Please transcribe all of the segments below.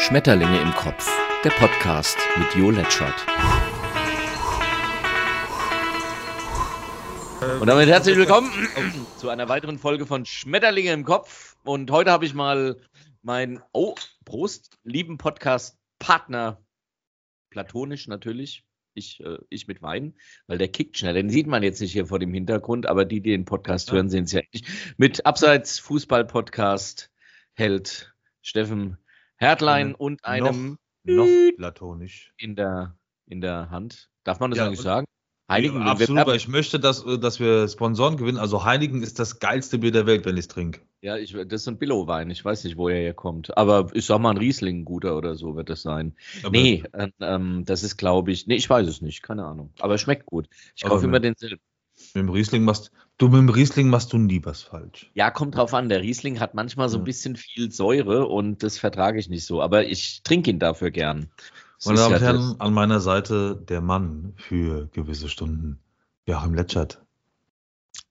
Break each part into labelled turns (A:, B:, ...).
A: Schmetterlinge im Kopf, der Podcast mit Jo Letschert. Und damit herzlich willkommen zu einer weiteren Folge von Schmetterlinge im Kopf. Und heute habe ich mal meinen, oh, Prost, lieben Podcast-Partner, platonisch natürlich, ich, äh, ich mit Wein, weil der kickt schnell. Den sieht man jetzt nicht hier vor dem Hintergrund, aber die, die den Podcast hören, sehen es ja nicht. Mit Abseits Fußball-Podcast hält Steffen Hertlein und einem
B: noch, noch platonisch
A: in der, in der Hand. Darf man das
B: Ja,
A: eigentlich sagen? Heiligen
B: ja, absolut, weil ich möchte, dass, äh, dass wir Sponsoren gewinnen. Also Heiligen ist das geilste Bier der Welt, wenn ich es trinke.
A: Ja, ich, das ist ein Billow-Wein. Ich weiß nicht, woher er kommt. Aber ich sag mal, ein Riesling, guter oder so wird das sein.
B: Aber-
A: nee, äh, ähm, das ist, glaube ich, nee, ich weiß es nicht, keine Ahnung. Aber es schmeckt gut. Ich
B: Aber
A: kaufe immer denselben.
B: Mit dem Riesling machst du mit dem Riesling machst du nie was falsch.
A: Ja, kommt drauf an. Der Riesling hat manchmal so ein bisschen viel Säure und das vertrage ich nicht so. Aber ich trinke ihn dafür gern. Das
B: Meine Damen und Herren, an meiner Seite der Mann für gewisse Stunden. Joachim Letschert.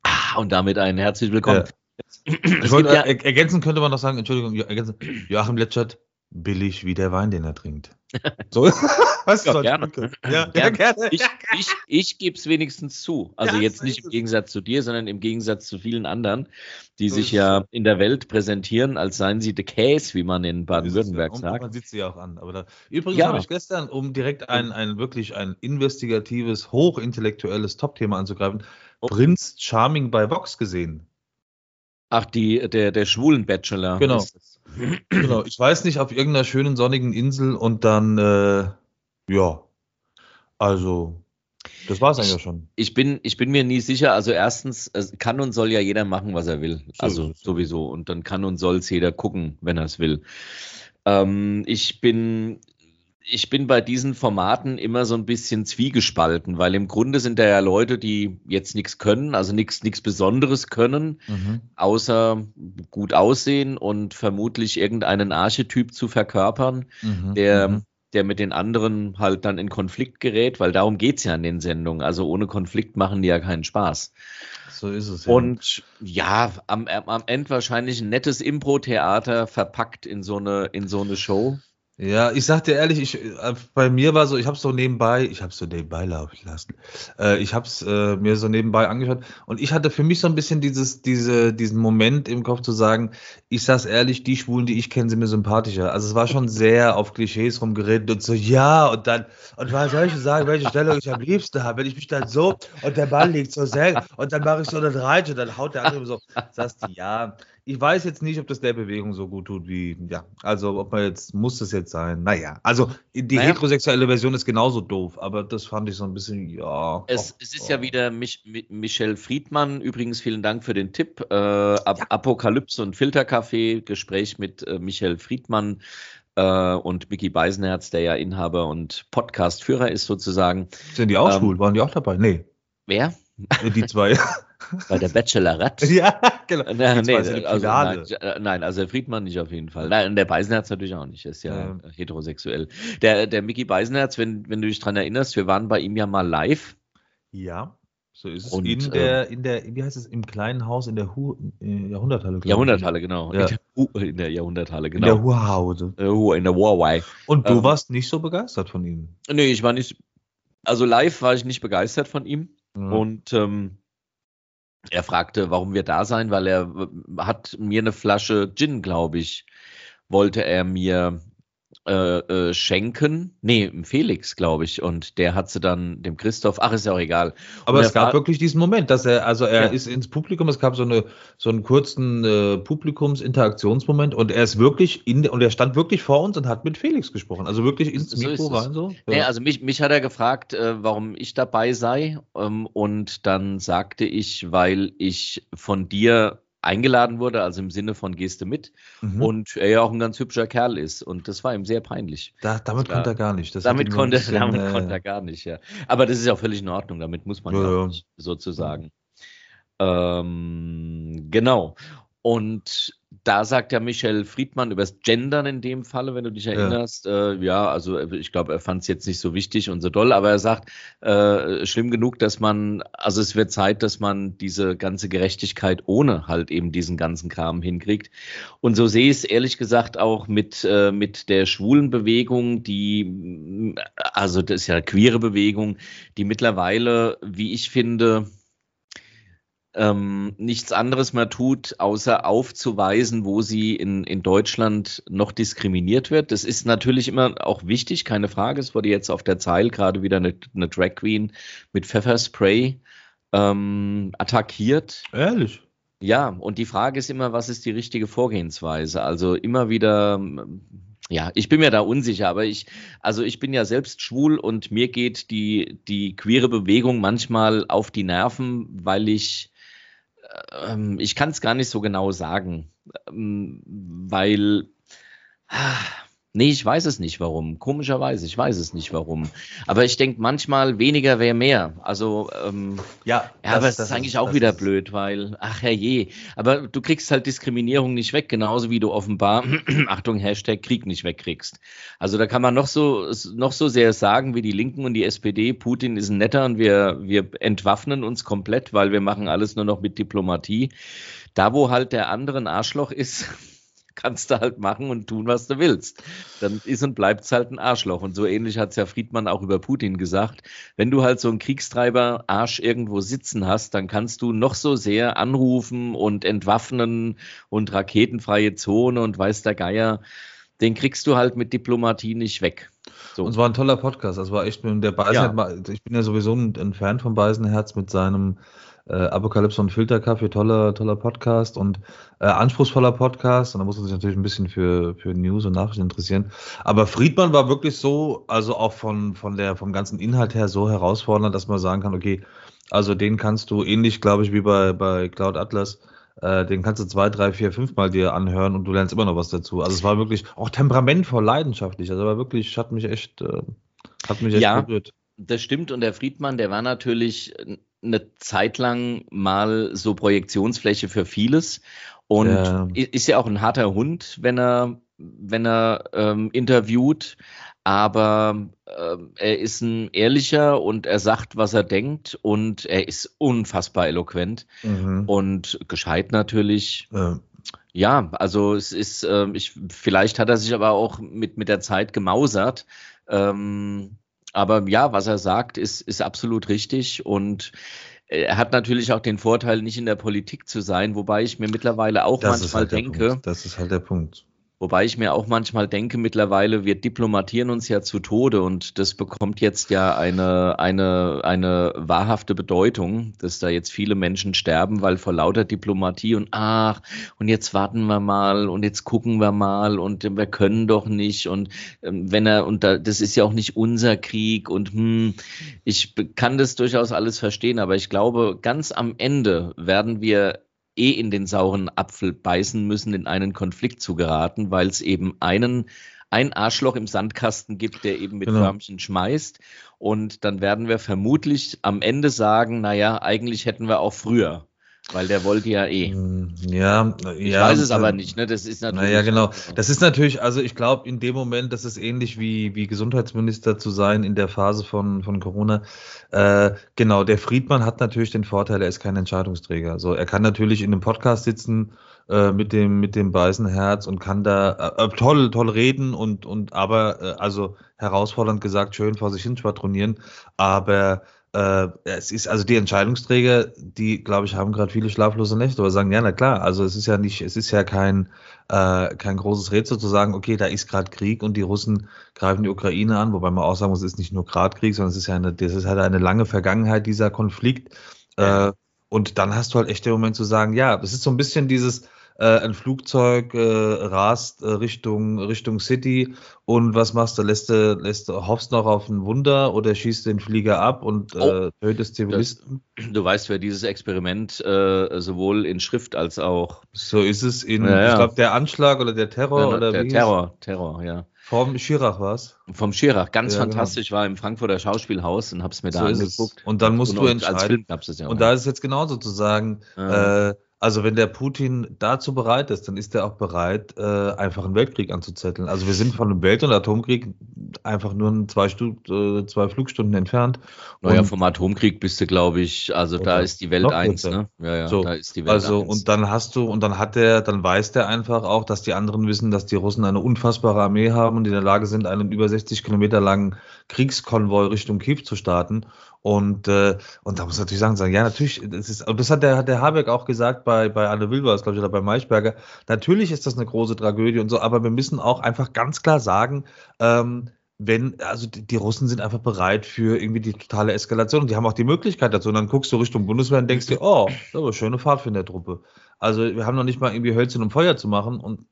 A: Ah, und damit ein herzlich willkommen. Es
B: Ich wollte,
A: ja,
B: er, ergänzen könnte man noch sagen, Entschuldigung, ergänzen, Joachim Letschert, billig wie der Wein, den er trinkt. So, was
A: Ja,
B: ich
A: gerne.
B: Ja, ja,
A: Gerne.
B: gerne.
A: ich, ich, ich gebe es wenigstens zu. Also
B: Ja,
A: jetzt nicht im. Gegensatz zu dir, sondern im Gegensatz zu vielen anderen, die
B: So
A: sich ja in der Welt präsentieren, als seien sie de Käse, wie man in Baden-Württemberg sagt.
B: Man sieht sie ja auch an. Aber da, übrigens habe ich gestern, um direkt ein, ein wirklich ein investigatives, hochintellektuelles Top-Thema anzugreifen,
A: Oh.
B: Prinz Charming bei Vox gesehen.
A: Ach, die, der, der schwulen Bachelor.
B: Genau. Genau, ich weiß nicht, auf irgendeiner schönen sonnigen Insel und dann, äh, ja, also, das war es eigentlich schon.
A: Ich bin, ich bin mir nie sicher. Also erstens, es kann und soll ja jeder machen, was er will.
B: So
A: Also sowieso. Und dann kann und soll es jeder gucken, wenn er es will. Ähm, ich bin, ich bin bei diesen Formaten immer so ein bisschen zwiegespalten, weil im Grunde sind da ja Leute, die jetzt nichts können, also nichts, nichts Besonderes können,
B: Mhm.
A: außer gut aussehen und vermutlich irgendeinen Archetyp zu verkörpern
B: Mhm.
A: der,
B: Mhm.
A: Der mit den anderen halt dann in Konflikt gerät, weil darum geht's ja in den Sendungen. Also ohne Konflikt machen die ja keinen Spaß.
B: So ist es ja.
A: Und ja, am, am Ende wahrscheinlich ein nettes Impro-Theater verpackt in so eine, in so eine Show.
B: Ja, ich sag dir ehrlich, ich, äh, bei mir war so, ich habe so nebenbei, ich habe so nebenbei laufen lassen. Äh, ich habe es äh, mir so nebenbei angeschaut und ich hatte für mich so ein bisschen dieses, diese, diesen Moment im Kopf zu sagen, ich sag's ehrlich, die Schwulen, die ich kenne, sind mir sympathischer. Also es war schon sehr auf Klischees rumgeredet und so, ja, und dann, und was soll ich sagen, welche Stellung ich am liebsten habe, wenn ich mich dann so und der Ball liegt so sehr und dann mache ich so eine Reite und dann haut der andere so, sagst du, ja, ich weiß jetzt nicht, ob das der Bewegung so gut tut wie, ja, also ob man jetzt, muss das jetzt sein? Naja, also die
A: Naja.
B: heterosexuelle Version ist genauso doof, aber das fand ich so ein bisschen, ja.
A: Es, es ist ja wieder Mich, Mi- Michelle Friedmann. Übrigens vielen Dank für den Tipp. Äh, Ap Apokalypse und Filterkaffee, Gespräch mit äh, Michelle Friedmann äh, und Mickey Beisenherz, der ja Inhaber und Podcast-Führer ist sozusagen.
B: Sind die auch
A: ähm,
B: schwul? Waren die auch dabei? Nee,
A: Wer?
B: die zwei.
A: Bei der Bachelorette?
B: ja, genau.
A: Äh,
B: Die
A: nee, also,
B: Finale.
A: nein, äh, nein, also Friedmann nicht auf jeden Fall. Nein, der Beisenherz natürlich auch nicht. Ist ja
B: Ähm.
A: heterosexuell. Der, der Mickey Beisenherz, wenn, wenn du dich dran erinnerst, wir waren bei ihm ja mal live.
B: Ja, so ist es.
A: Und,
B: in
A: ähm,
B: der, in der, wie heißt es, im kleinen Haus in der Hu äh, Jahrhunderthalle.
A: Jahrhunderthalle, genau.
B: Ja.
A: In, der, Hu- in der Jahrhunderthalle,
B: In der
A: genau.
B: Hurhause.
A: Äh, Hu- in der Huawei.
B: Und du
A: Ähm,
B: warst nicht so begeistert von ihm.
A: Nee, ich war nicht, also live war ich nicht begeistert von ihm.
B: Ja.
A: Und ähm, er fragte, warum wir da sein, weil er hat mir eine Flasche Gin, glaube ich, wollte er mir äh, äh, schenken. Nee, Felix, glaube ich. Und der hat sie dann dem Christoph, ach, ist ja auch egal.
B: Aber es gab wirklich diesen Moment, dass er, also er
A: Ja.
B: ist ins Publikum, es gab so, eine, so einen kurzen äh, Publikumsinteraktionsmoment und er ist wirklich in, und er stand wirklich vor uns und hat mit Felix gesprochen. Also wirklich ins
A: So
B: Mikro rein so.
A: Nee, also mich, mich hat er gefragt, äh, warum ich dabei sei. Ähm, und dann sagte ich, weil ich von dir eingeladen wurde, also im Sinne von Geste mit.
B: Mhm.
A: Und er ja auch ein ganz hübscher Kerl ist. Und das war ihm sehr peinlich.
B: da, damit
A: Ja.
B: konnte er gar nicht. Das
A: damit konnte,
B: bisschen,
A: damit
B: äh,
A: konnte er gar nicht, ja. Aber das ist ja auch völlig in Ordnung, damit muss man
B: Ja,
A: ja, nicht, sozusagen. Ähm, genau. Und da sagt ja Michel Friedmann übers Gendern in dem Falle, wenn du dich erinnerst. Ja, äh, ja also ich glaube, er fand es jetzt nicht so wichtig und so doll, aber er sagt, äh, schlimm genug, dass man, also es wird Zeit, dass man diese ganze Gerechtigkeit ohne halt eben diesen ganzen Kram hinkriegt. Und so sehe ich es ehrlich gesagt auch mit, äh, mit der schwulen Bewegung, die, also das ist ja eine queere Bewegung, die mittlerweile, wie ich finde, ähm, nichts anderes mehr tut, außer aufzuweisen, wo sie in, in Deutschland noch diskriminiert wird. Das ist natürlich immer auch wichtig, keine Frage. Es wurde jetzt auf der Zeil gerade wieder eine, eine Drag Queen mit Pfefferspray ähm, attackiert.
B: Ehrlich?
A: Ja, und die Frage ist immer, was ist die richtige Vorgehensweise? Also immer wieder ja, ich bin mir da unsicher, aber ich, also ich bin ja selbst schwul und mir geht die, die queere Bewegung manchmal auf die Nerven, weil ich ich kann es gar nicht so genau sagen, ähm, weil ah, Nee, ich weiß es nicht warum. Komischerweise, ich weiß es nicht warum. Aber ich denke manchmal weniger wäre mehr. Also ähm, ja, ja das, aber es ist eigentlich auch wieder ist. blöd, weil ach herrje. Aber du kriegst halt Diskriminierung nicht weg, genauso wie du offenbar Achtung Hashtag Krieg nicht wegkriegst. Also da kann man noch so noch so sehr sagen wie die Linken und die SPD. Putin ist ein netter und wir wir entwaffnen uns komplett, weil wir machen alles nur noch mit Diplomatie. Da wo halt der andere ein Arschloch ist kannst du halt machen und tun, was du willst. Dann ist und bleibt es halt ein Arschloch. Und so ähnlich hat es ja Friedmann auch über Putin gesagt. Wenn du halt so einen Kriegstreiber-Arsch irgendwo sitzen hast, dann kannst du noch so sehr anrufen und entwaffnen und raketenfreie Zone und weiß der Geier. Den kriegst du halt mit Diplomatie nicht weg.
B: So. Und es war ein toller Podcast. Das war echt der Beisenherz. Ja. Ich bin ja sowieso ein Fan von Beisenherz mit seinem äh, Apokalypse und Filterkaffee, toller, toller Podcast und äh, anspruchsvoller Podcast. Und da muss man sich natürlich ein bisschen für, für News und Nachrichten interessieren. Aber Friedmann war wirklich so, also auch von, von der, vom ganzen Inhalt her so herausfordernd, dass man sagen kann, okay, also den kannst du ähnlich, glaube ich, wie bei, bei Cloud Atlas, äh, den kannst du zwei, drei, vier, fünf Mal dir anhören und du lernst immer noch was dazu. Also es war wirklich auch temperamentvoll, leidenschaftlich. Also war wirklich, hat mich echt, äh, hat mich echt
A: ja. berührt das stimmt. Und der Friedmann, der war natürlich eine Zeit lang mal so Projektionsfläche für vieles und ja. ist ja auch ein harter Hund, wenn er, wenn er ähm, interviewt. Aber äh, er ist ein ehrlicher und er sagt, was er denkt und er ist unfassbar eloquent mhm. und gescheit natürlich. Ja. Ja, also es ist, äh, ich, vielleicht hat er sich aber auch mit, mit der Zeit gemausert. Ähm, aber ja, was er sagt, ist, ist absolut richtig und er hat natürlich auch den Vorteil, nicht in der Politik zu sein, wobei ich mir mittlerweile auch das manchmal halt denke.
B: Das ist halt der Punkt.
A: Wobei ich mir auch manchmal denke, mittlerweile, wir diplomatieren uns ja zu Tode und das bekommt jetzt ja eine, eine, eine wahrhafte Bedeutung, dass da jetzt viele Menschen sterben, weil vor lauter Diplomatie und ach, und jetzt warten wir mal und jetzt gucken wir mal und wir können doch nicht und ähm, wenn er, und da, das ist ja auch nicht unser Krieg und hm, ich kann das durchaus alles verstehen, aber ich glaube, ganz am Ende werden wir eh in den sauren Apfel beißen müssen, in einen Konflikt zu geraten, weil es eben einen ein Arschloch im Sandkasten gibt, der eben mit genau. Förmchen schmeißt. Und dann werden wir vermutlich am Ende sagen, naja, eigentlich hätten wir auch früher weil der wollte ja eh.
B: Hm, ja,
A: ich
B: ja.
A: weiß es aber nicht, ne? Das ist natürlich.
B: Naja, genau. Das ist natürlich, also ich glaube, in dem Moment, das ist ähnlich wie, wie Gesundheitsminister zu sein in der Phase von, von Corona. Äh, genau, der Friedmann hat natürlich den Vorteil, er ist kein Entscheidungsträger. Also er kann natürlich in einem Podcast sitzen äh, mit dem, mit dem weißen Herz und kann da äh, äh, toll, toll reden und, und aber, äh, also herausfordernd gesagt, schön vor sich hin schwadronieren, aber äh, es ist also die Entscheidungsträger, die, glaube ich, haben gerade viele schlaflose Nächte, aber sagen, ja, na klar, also es ist ja nicht, es ist ja kein, äh, kein großes Rätsel zu sagen, okay, da ist gerade Krieg und die Russen greifen die Ukraine an, wobei man auch sagen muss, es ist nicht nur gerade Krieg, sondern es ist ja eine, das ist halt eine lange Vergangenheit, dieser Konflikt. Äh, und dann hast du halt echt den Moment zu sagen, ja, es ist so ein bisschen dieses, ein Flugzeug äh, rast äh, Richtung, Richtung City und was machst du? Lässt du, lässt du, hoffst noch auf ein Wunder oder schießt den Flieger ab und äh, oh, tötest Zivilisten?
A: Das, du weißt, wer dieses Experiment äh, sowohl in Schrift als auch.
B: So ist es in, ja, ja. ich glaube, der Anschlag oder der Terror ja, oder
A: Der Terror, Terror, ja.
B: Vom Schirach war es?
A: Vom Schirach, ganz ja, genau. fantastisch, genau. war im Frankfurter Schauspielhaus und hab's mir da so angeguckt.
B: Und dann musst und du entscheiden. Als Film gab's das ja und da ist es jetzt genauso zu sagen, äh, Also wenn der Putin dazu bereit ist, dann ist er auch bereit, äh, einfach einen Weltkrieg anzuzetteln. Also wir sind von einem Welt- und Atomkrieg einfach nur zwei, Stu äh, zwei Flugstunden entfernt.
A: Naja, vom Atomkrieg bist du, glaube ich, also da ist die Welt eins, ne?
B: Ja, ja, so, da ist die Welt Also eins. und dann hast du, und dann hat der, dann weiß der einfach auch, dass die anderen wissen, dass die Russen eine unfassbare Armee haben und in der Lage sind, einen über 60 Kilometer langen Kriegskonvoi Richtung Kiew zu starten. Und, äh, und da muss man natürlich sagen, sagen, ja, natürlich, das ist, und das hat der, hat der Habeck auch gesagt bei, bei Anne Wilbers, glaube ich, oder bei Maischberger. Natürlich ist das eine große Tragödie und so, aber wir müssen auch einfach ganz klar sagen, ähm, wenn, also die, die, Russen sind einfach bereit für irgendwie die totale Eskalation und die haben auch die Möglichkeit dazu. Und dann guckst du Richtung Bundeswehr und denkst dir, oh, das ist aber schöne Fahrt für eine Truppe. Also wir haben noch nicht mal irgendwie Hölzchen um Feuer zu machen und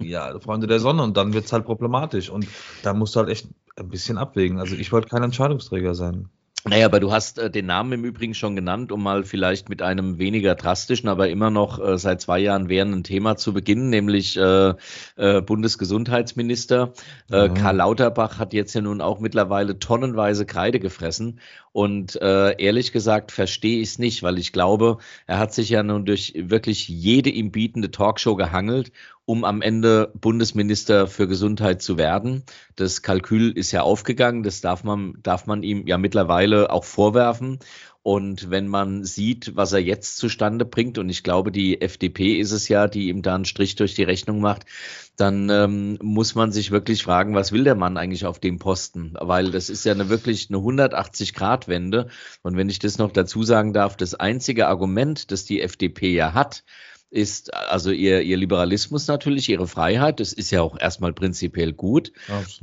B: ja, Freunde der Sonne und dann wird es halt problematisch. Und da musst du halt echt ein bisschen abwägen. Also ich wollte kein Entscheidungsträger sein.
A: Naja, aber du hast äh, den Namen im Übrigen schon genannt, um mal vielleicht mit einem weniger drastischen, aber immer noch äh, seit zwei Jahren währenden Thema zu beginnen, nämlich äh, äh, Bundesgesundheitsminister. Äh, mhm. Karl Lauterbach hat jetzt ja nun auch mittlerweile tonnenweise Kreide gefressen. Und äh, ehrlich gesagt verstehe ich es nicht, weil ich glaube, er hat sich ja nun durch wirklich jede ihm bietende Talkshow gehangelt um am Ende Bundesminister für Gesundheit zu werden. Das Kalkül ist ja aufgegangen, das darf man, darf man ihm ja mittlerweile auch vorwerfen. Und wenn man sieht, was er jetzt zustande bringt, und ich glaube, die FDP ist es ja, die ihm da einen Strich durch die Rechnung macht, dann ähm, muss man sich wirklich fragen, was will der Mann eigentlich auf dem Posten? Weil das ist ja eine wirklich eine 180-Grad-Wende. Und wenn ich das noch dazu sagen darf, das einzige Argument, das die FDP ja hat, ist also ihr, ihr Liberalismus natürlich, ihre Freiheit. Das ist ja auch erstmal prinzipiell gut.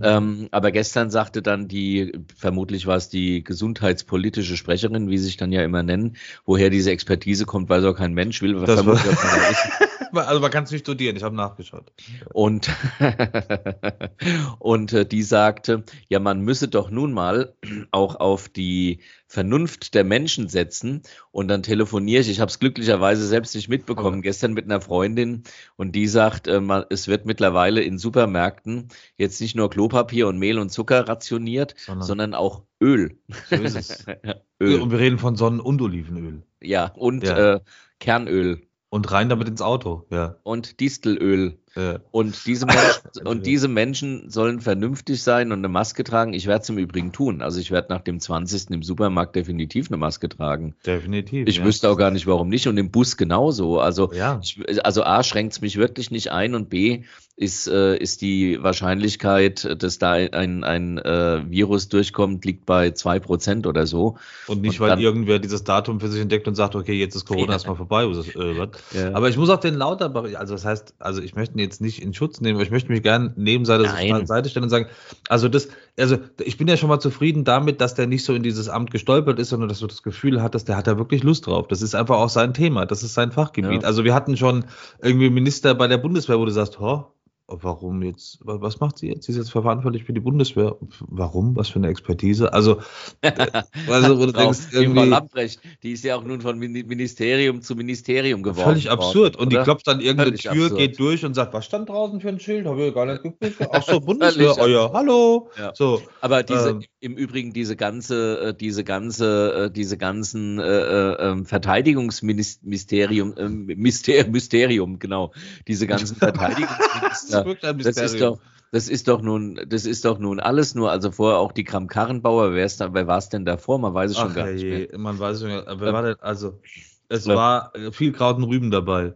A: Ähm, aber gestern sagte dann die, vermutlich war es die gesundheitspolitische Sprecherin, wie sie sich dann ja immer nennen, woher diese Expertise kommt, weil so kein Mensch will.
B: Das also man kann es nicht studieren, ich habe nachgeschaut.
A: Und, und äh, die sagte, ja, man müsse doch nun mal auch auf die Vernunft der Menschen setzen und dann telefoniere ich. Ich habe es glücklicherweise selbst nicht mitbekommen, gestern mit einer Freundin und die sagt, äh, es wird mittlerweile in Supermärkten jetzt nicht nur Klopapier und Mehl und Zucker rationiert, sondern, sondern auch Öl. So ist
B: es. Öl. Und wir reden von Sonnen- und Olivenöl.
A: Ja, und ja. Äh, Kernöl.
B: Und rein damit ins Auto, ja.
A: Und Distelöl. Ja. Und, diese Menschen, und diese Menschen sollen vernünftig sein und eine Maske tragen. Ich werde es im Übrigen tun. Also ich werde nach dem 20. im Supermarkt definitiv eine Maske tragen.
B: Definitiv.
A: Ich ja. wüsste auch gar nicht, warum nicht. Und im Bus genauso. Also, ja. ich, also A, schränkt es mich wirklich nicht ein und B, ist, äh, ist die Wahrscheinlichkeit, dass da ein, ein äh, Virus durchkommt, liegt bei zwei Prozent oder so.
B: Und nicht, und weil dann, irgendwer dieses Datum für sich entdeckt und sagt, okay, jetzt ist Corona erstmal vorbei. Äh. Aber ich muss auch den Lauterbach, also das heißt, also ich möchte jetzt nicht in Schutz nehmen, aber ich möchte mich gerne neben seine Seite stellen und sagen, also das, also ich bin ja schon mal zufrieden damit, dass der nicht so in dieses Amt gestolpert ist, sondern dass du das Gefühl hattest, der hat da wirklich Lust drauf. Das ist einfach auch sein Thema, das ist sein Fachgebiet. Ja. Also wir hatten schon irgendwie Minister bei der Bundeswehr, wo du sagst, oh, Warum jetzt? Was macht sie jetzt? Sie ist jetzt verantwortlich für die Bundeswehr. Warum? Was für eine Expertise? Also,
A: also wo du denkst, irgendwie, Lamprecht, die ist ja auch nun von Ministerium zu Ministerium geworden.
B: Völlig absurd. Und oder? die klopft dann irgendeine Tür, absurd. geht durch und sagt, was stand draußen für ein Schild? Habe ich gar nicht geguckt. Ach so, Bundeswehr. oh ja, hallo. Ja. So,
A: Aber diese, ähm, im Übrigen diese ganze, äh, diese ganze, äh, diese ganzen äh, äh, ähm, Verteidigungsministerium, äh, Mysterium, genau, diese ganzen Verteidigungsminister das, ist doch, das ist doch nun, das ist doch nun alles nur, also vorher auch die Kram-Karrenbauer, wer, ist da, wer war es denn davor? Man weiß es schon Ach, gar nicht mehr.
B: Man weiß es schon gar nicht. Wer war denn, also, es war viel Kraut und Rüben dabei.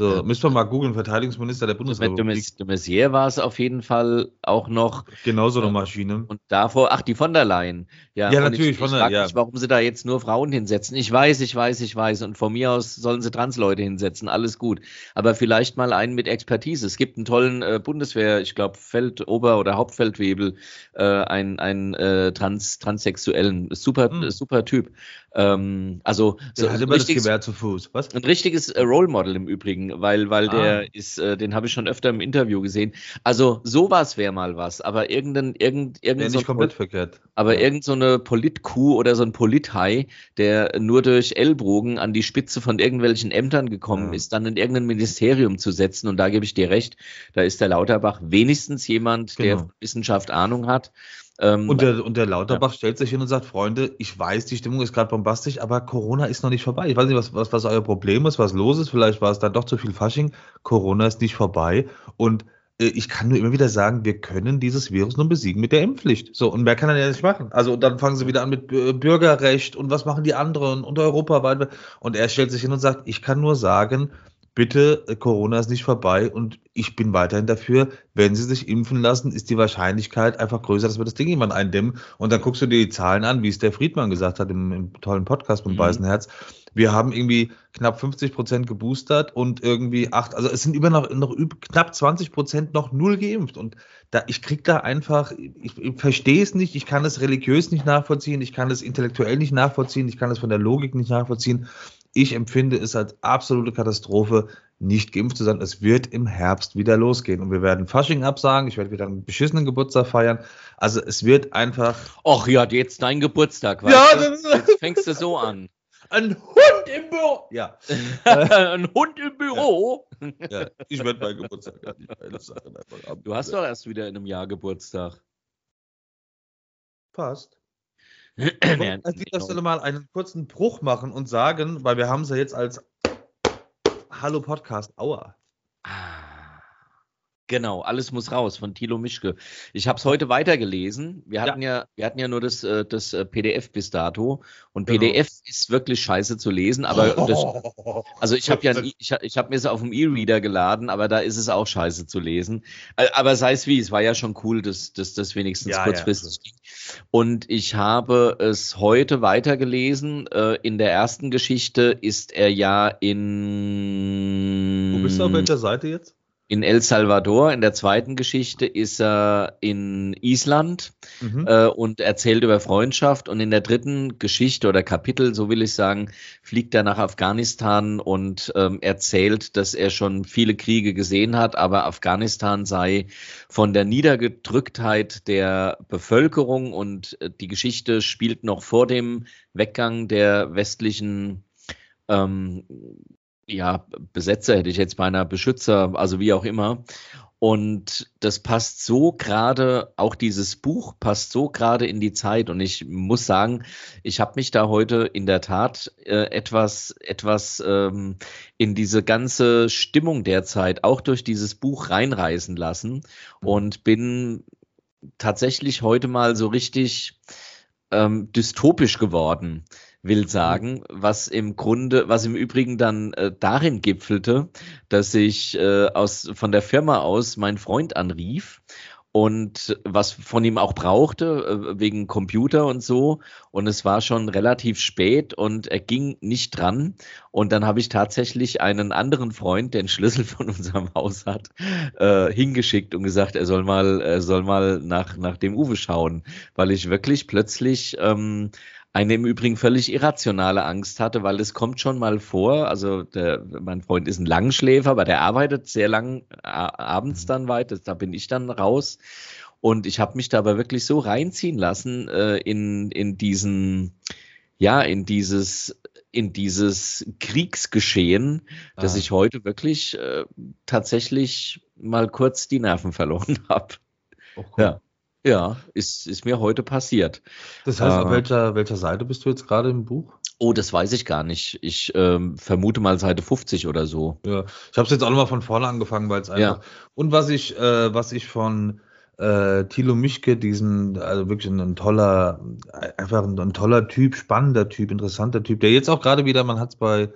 B: So, ja. müssen wir mal googeln, Verteidigungsminister der Bundesrepublik.
A: De Maizière war es auf jeden Fall auch noch.
B: Genauso eine Maschine.
A: Und davor, ach, die von der Leyen.
B: Ja, ja natürlich.
A: Ich,
B: von
A: der, ja. Mich, warum sie da jetzt nur Frauen hinsetzen. Ich weiß, ich weiß, ich weiß. Und von mir aus sollen sie Transleute hinsetzen. Alles gut. Aber vielleicht mal einen mit Expertise. Es gibt einen tollen äh, Bundeswehr, ich glaube, Feld-, Ober- oder Hauptfeldwebel, äh, einen, einen äh, Trans Transsexuellen. Super, hm. super Typ. Ähm, also
B: so hat immer das Gewehr zu Fuß.
A: Was? Ein richtiges äh, Role Model im Übrigen, weil, weil ah. der ist, äh, den habe ich schon öfter im Interview gesehen. Also sowas wäre mal was, aber irgendein, irgend, irgend
B: so nicht komplett verkehrt.
A: Aber ja. irgend so eine Politkuh oder so ein Polithai, der nur durch Ellbogen an die Spitze von irgendwelchen Ämtern gekommen ja. ist, dann in irgendein Ministerium zu setzen. Und da gebe ich dir recht, da ist der Lauterbach wenigstens jemand, genau. der Wissenschaft Ahnung hat.
B: Ähm, und, der, und der Lauterbach ja. stellt sich hin und sagt, Freunde, ich weiß, die Stimmung ist gerade bombastisch, aber Corona ist noch nicht vorbei. Ich weiß nicht, was, was, was euer Problem ist, was los ist. Vielleicht war es dann doch zu viel Fasching. Corona ist nicht vorbei. Und äh, ich kann nur immer wieder sagen, wir können dieses Virus nur besiegen mit der Impfpflicht. So, und mehr kann er ja nicht machen. Also dann fangen sie wieder an mit Bürgerrecht und was machen die anderen und europaweit. Und er stellt sich hin und sagt, ich kann nur sagen, bitte, äh, Corona ist nicht vorbei und ich bin weiterhin dafür, wenn sie sich impfen lassen, ist die Wahrscheinlichkeit einfach größer, dass wir das Ding jemand eindämmen. Und dann guckst du dir die Zahlen an, wie es der Friedmann gesagt hat im, im tollen Podcast mit mhm. Weißen Herz. Wir haben irgendwie knapp 50 Prozent geboostert und irgendwie acht, also es sind über noch, noch knapp 20 Prozent noch null geimpft. Und da, ich krieg da einfach, ich, ich verstehe es nicht, ich kann es religiös nicht nachvollziehen, ich kann es intellektuell nicht nachvollziehen, ich kann es von der Logik nicht nachvollziehen. Ich empfinde es als absolute Katastrophe, nicht geimpft zu sein. Es wird im Herbst wieder losgehen und wir werden Fasching absagen. Ich werde wieder einen beschissenen Geburtstag feiern. Also es wird einfach.
A: Ach ja, jetzt dein Geburtstag.
B: Ja, das
A: jetzt fängst du so an.
B: Ein Hund im Büro.
A: Ja. ein Hund im Büro.
B: Ja, ich werde meinen Geburtstag gar nicht
A: feiern. Du hast doch erst wieder in einem Jahr Geburtstag.
B: Fast. An dieser Stelle mal einen kurzen Bruch machen und sagen, weil wir haben es ja jetzt als Hallo Podcast Aua.
A: Genau, alles muss raus von Thilo Mischke. Ich habe es heute weitergelesen. Wir hatten ja. ja. wir hatten ja nur das, äh, das äh, PDF bis dato und genau. PDF ist wirklich scheiße zu lesen, aber das, also ich habe ja ich, ich habe mir es auf dem E-Reader geladen, aber da ist es auch scheiße zu lesen. Äh, aber sei es wie, es war ja schon cool, dass, dass das wenigstens ja, kurzfristig ja. ging. Und ich habe es heute weitergelesen. In der ersten Geschichte ist er ja in.
B: Wo bist du auf welcher Seite jetzt?
A: In El Salvador. In der zweiten Geschichte ist er in Island mhm. äh, und erzählt über Freundschaft. Und in der dritten Geschichte oder Kapitel, so will ich sagen, fliegt er nach Afghanistan und ähm, erzählt, dass er schon viele Kriege gesehen hat, aber Afghanistan sei von der Niedergedrücktheit der Bevölkerung und äh, die Geschichte spielt noch vor dem Weggang der westlichen ähm, ja, Besetzer hätte ich jetzt beinahe Beschützer, also wie auch immer. Und das passt so gerade, auch dieses Buch passt so gerade in die Zeit. Und ich muss sagen, ich habe mich da heute in der Tat äh, etwas, etwas ähm, in diese ganze Stimmung der Zeit, auch durch dieses Buch reinreißen lassen mhm. und bin tatsächlich heute mal so richtig ähm, dystopisch geworden will sagen, was im Grunde, was im Übrigen dann äh, darin gipfelte, dass ich äh, aus von der Firma aus meinen Freund anrief und was von ihm auch brauchte, äh, wegen Computer und so. Und es war schon relativ spät und er ging nicht dran. Und dann habe ich tatsächlich einen anderen Freund, der einen Schlüssel von unserem Haus hat, äh, hingeschickt und gesagt, er soll mal, er soll mal nach, nach dem Uwe schauen, weil ich wirklich plötzlich ähm, eine im Übrigen völlig irrationale Angst hatte, weil es kommt schon mal vor, also der, mein Freund ist ein Langschläfer, aber der arbeitet sehr lang abends dann weit, da bin ich dann raus. Und ich habe mich da aber wirklich so reinziehen lassen äh, in, in diesen, ja, in dieses, in dieses Kriegsgeschehen, ah. dass ich heute wirklich äh, tatsächlich mal kurz die Nerven verloren habe. Oh, cool. Ja. Ja, ist, ist mir heute passiert.
B: Das heißt, äh, auf welcher, welcher Seite bist du jetzt gerade im Buch?
A: Oh, das weiß ich gar nicht. Ich ähm, vermute mal Seite 50 oder so.
B: Ja, ich habe es jetzt auch nochmal von vorne angefangen, weil es einfach. Ja. Und was ich, äh, was ich von äh, Thilo Mischke, diesen, also wirklich ein, ein toller, einfach ein, ein, toller Typ, spannender Typ, interessanter Typ, der jetzt auch gerade wieder, man hat es bei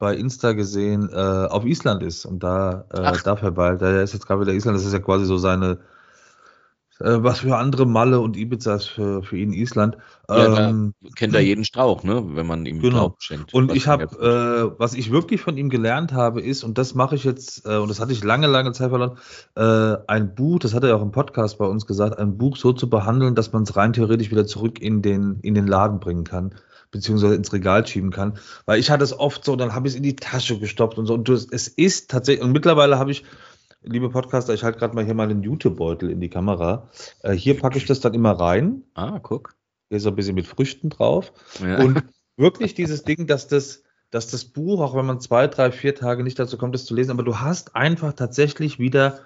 B: bei Insta gesehen, äh, auf Island ist und da, äh, da verweilt. Der ist jetzt gerade wieder Island, das ist ja quasi so seine was für andere Malle und Ibiza ist für, für ihn Island.
A: Ja, ähm, kennt er jeden Strauch, ne, wenn man ihm
B: genau. Schenkt. Und ich habe, äh, was ich wirklich von ihm gelernt habe, ist, und das mache ich jetzt, äh, und das hatte ich lange, lange Zeit verloren, äh, ein Buch, das hat er ja auch im Podcast bei uns gesagt, ein Buch so zu behandeln, dass man es rein theoretisch wieder zurück in den, in den Laden bringen kann beziehungsweise ins Regal schieben kann. Weil ich hatte es oft so, dann habe ich es in die Tasche gestopft und so. Und es ist tatsächlich, und mittlerweile habe ich liebe Podcaster, ich halte gerade mal hier mal den Jutebeutel in die Kamera. Äh, hier packe ich das dann immer rein.
A: Ah, guck.
B: Hier ist so ein bisschen mit Früchten drauf. Ja. Und wirklich dieses Ding, dass das, dass das Buch, auch wenn man zwei, drei, vier Tage nicht dazu kommt, das zu lesen, aber du hast einfach tatsächlich wieder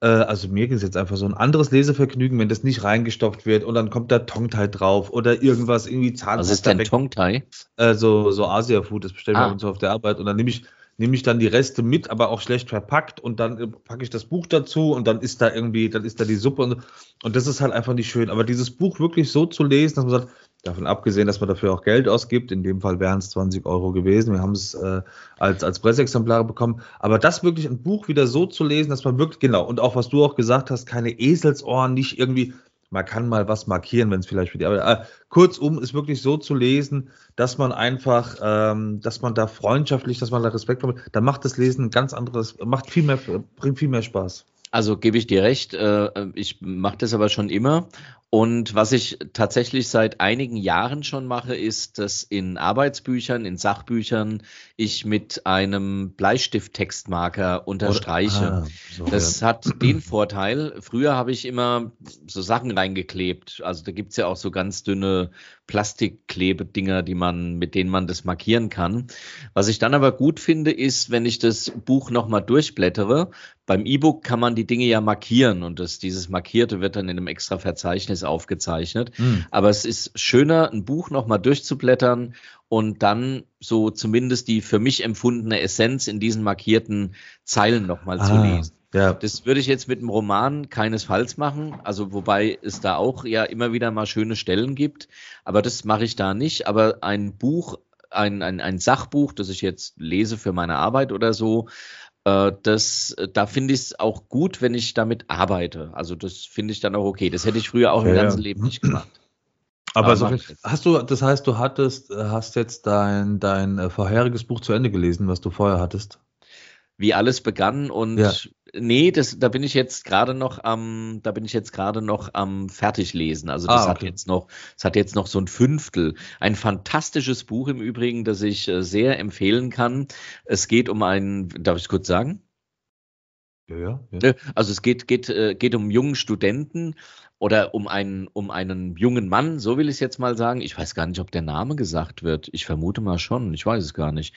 B: Äh, also mir ging es jetzt einfach so ein anderes Lesevergnügen, wenn das nicht reingestopft wird und dann kommt da Tongtai drauf oder irgendwas irgendwie
A: Zahnpasta. Was ist denn Tongtai?
B: Äh, so, so Asia-Food, das bestellen wir ah. uns auf der Arbeit und dann nehme ich nehme ich dann die Reste mit, aber auch schlecht verpackt und dann äh, packe ich das Buch dazu und dann ist da irgendwie, dann ist da die Suppe und, und das ist halt einfach nicht schön. Aber dieses Buch wirklich so zu lesen, dass man sagt, davon abgesehen, dass man dafür auch Geld ausgibt, in dem Fall wären es 20 Euro gewesen, wir haben es äh, als, als Presseexemplare bekommen, aber das wirklich ein Buch wieder so zu lesen, dass man wirklich, genau, und auch was du auch gesagt hast, keine Eselsohren, nicht irgendwie, man kann mal was markieren, wenn es vielleicht für die Arbeit. Äh, kurzum ist wirklich so zu lesen, dass man einfach, ähm, dass man da freundschaftlich, dass man da Respekt hat. Da macht das Lesen ganz anderes, macht viel mehr, bringt viel mehr Spaß.
A: Also gebe ich dir recht. Äh, ich mache das aber schon immer und was ich tatsächlich seit einigen Jahren schon mache, ist, dass in Arbeitsbüchern, in Sachbüchern ich mit einem Bleistift-Textmarker unterstreiche. Ah, so, das ja. hat den Vorteil, früher habe ich immer so Sachen reingeklebt. Also da gibt es ja auch so ganz dünne Plastikklebedinger, die man, mit denen man das markieren kann. Was ich dann aber gut finde, ist, wenn ich das Buch nochmal durchblättere. Beim E-Book kann man die Dinge ja markieren und das, dieses Markierte wird dann in einem extra Verzeichnis ist aufgezeichnet. Mhm. Aber es ist schöner, ein Buch nochmal durchzublättern und dann so zumindest die für mich empfundene Essenz in diesen markierten Zeilen nochmal ah, zu lesen. Ja. Das würde ich jetzt mit dem Roman keinesfalls machen. Also, wobei es da auch ja immer wieder mal schöne Stellen gibt. Aber das mache ich da nicht. Aber ein Buch, ein, ein, ein Sachbuch, das ich jetzt lese für meine Arbeit oder so, das, äh, da finde ich es auch gut, wenn ich damit arbeite. Also das finde ich dann auch okay. Das hätte ich früher auch ja, im ganzen ja. Leben nicht gemacht.
B: Aber, Aber so, hast du, das heißt, du hattest, äh, hast jetzt dein, dein vorheriges Buch zu Ende gelesen, was du vorher hattest?
A: Wie alles begann und ja. Nee, das, da bin ich jetzt gerade noch am, da bin ich jetzt gerade noch am Fertiglesen. Also das ah, okay. hat jetzt noch, das hat jetzt noch so ein Fünftel. Ein fantastisches Buch im Übrigen, das ich äh, sehr empfehlen kann. Es geht um einen, darf ich kurz sagen? Ja, ja. Ne, also es geht, geht, äh, geht um jungen Studenten oder um einen, um einen jungen Mann, so will ich es jetzt mal sagen. Ich weiß gar nicht, ob der Name gesagt wird. Ich vermute mal schon, ich weiß es gar nicht.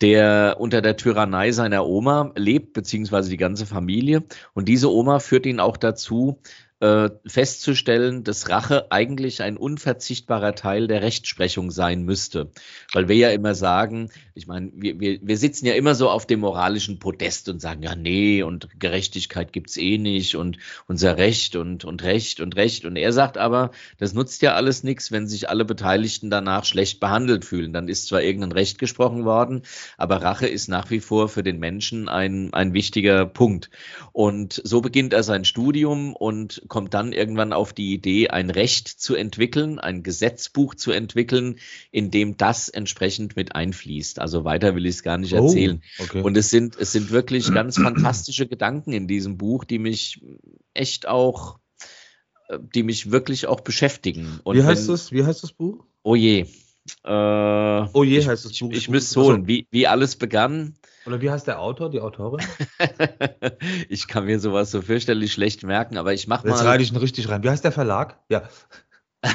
A: Der unter der Tyrannei seiner Oma lebt, beziehungsweise die ganze Familie. Und diese Oma führt ihn auch dazu, äh, festzustellen, dass Rache eigentlich ein unverzichtbarer Teil der Rechtsprechung sein müsste. Weil wir ja immer sagen, ich meine, wir, wir, wir sitzen ja immer so auf dem moralischen Podest und sagen, ja, nee, und Gerechtigkeit gibt's eh nicht und unser Recht und, und Recht und Recht. Und er sagt aber, das nutzt ja alles nichts, wenn sich alle Beteiligten danach schlecht behandelt fühlen. Dann ist zwar irgendein Recht gesprochen worden, aber Rache ist nach wie vor für den Menschen ein, ein wichtiger Punkt. Und so beginnt er sein Studium und kommt dann irgendwann auf die Idee, ein Recht zu entwickeln, ein Gesetzbuch zu entwickeln, in dem das entsprechend mit einfließt. Also weiter will ich es gar nicht oh, erzählen. Okay. Und es sind, es sind wirklich ganz fantastische Gedanken in diesem Buch, die mich echt auch, äh, die mich wirklich auch beschäftigen.
B: Und Wie heißt wenn, das? Wie heißt das Buch?
A: Oh je.
B: Äh, oh je heißt das
A: Buch. Ich, ich müsste es holen. Wie, wie alles begann.
B: Oder wie heißt der Autor, die Autorin?
A: ich kann mir sowas so fürchterlich schlecht merken, aber ich mach mal.
B: Jetzt reite ich ihn richtig rein. Wie heißt der Verlag? Ja.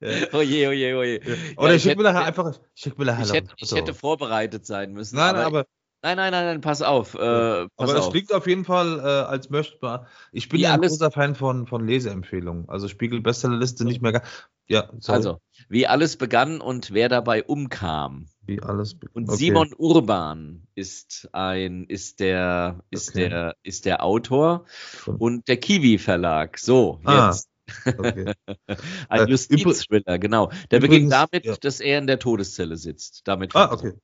A: Oje, oje, oje.
B: Oder ja, ich schicke mir nachher einfach.
A: Schick mir nachher ich, hätte, ich hätte vorbereitet sein müssen.
B: Nein, aber, aber
A: Nein, nein, nein, nein, pass auf. Äh, pass
B: aber es klingt auf jeden Fall äh, als möchtbar. Ich bin ja ein großer Fan von, von Leseempfehlungen. Also Spiegel Bestsellerliste nicht mehr.
A: Ja, sorry. Also, wie alles begann und wer dabei umkam.
B: Wie alles
A: Und okay. Simon Urban ist ein, ist der, ist okay. der, ist der Autor und der Kiwi Verlag. So, ah. Okay. Ein äh, Justizthriller, genau. Der übrigens, beginnt damit, ja. dass er in der Todeszelle sitzt. Damit
B: ah, okay.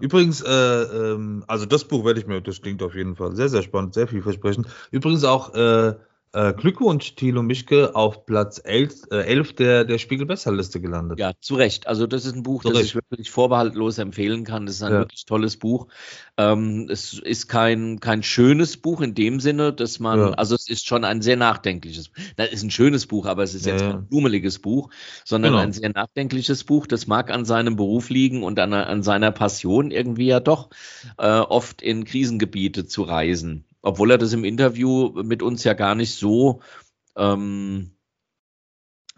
B: Übrigens, äh, ähm, also das Buch werde ich mir, das klingt auf jeden Fall sehr, sehr spannend, sehr vielversprechend. Übrigens auch äh, äh, Glückwunsch, Thilo Mischke, auf Platz 11, äh, 11 der, der Spiegel-Besserliste gelandet.
A: Ja, zu Recht. Also, das ist ein Buch, zu das Recht. ich wirklich vorbehaltlos empfehlen kann. Das ist ein ja. wirklich tolles Buch. Ähm, es ist kein, kein schönes Buch in dem Sinne, dass man, ja. also, es ist schon ein sehr nachdenkliches, das ist ein schönes Buch, aber es ist jetzt ja. kein blummeliges Buch, sondern genau. ein sehr nachdenkliches Buch. Das mag an seinem Beruf liegen und an, an seiner Passion irgendwie ja doch äh, oft in Krisengebiete zu reisen obwohl er das im Interview mit uns ja gar nicht so, ähm,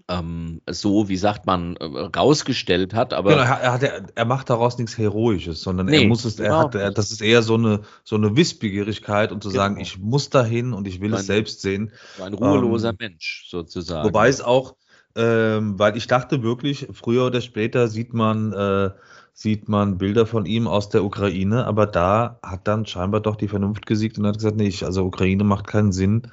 A: ähm, so, wie sagt man, äh, rausgestellt hat. Aber
B: genau, er, hat, er, macht daraus nichts Heroisches, sondern nee, er muss es, er hat, er, das ist eher so eine, so eine Wissbegierigkeit und zu genau. sagen, ich muss dahin und ich will ein, es selbst sehen.
A: Ein ruheloser ähm, Mensch sozusagen.
B: Wobei es auch, ähm, weil ich dachte wirklich, früher oder später sieht man, äh, sieht man Bilder von ihm aus der Ukraine, aber da hat dann scheinbar doch die Vernunft gesiegt und hat gesagt, nee, also Ukraine macht keinen Sinn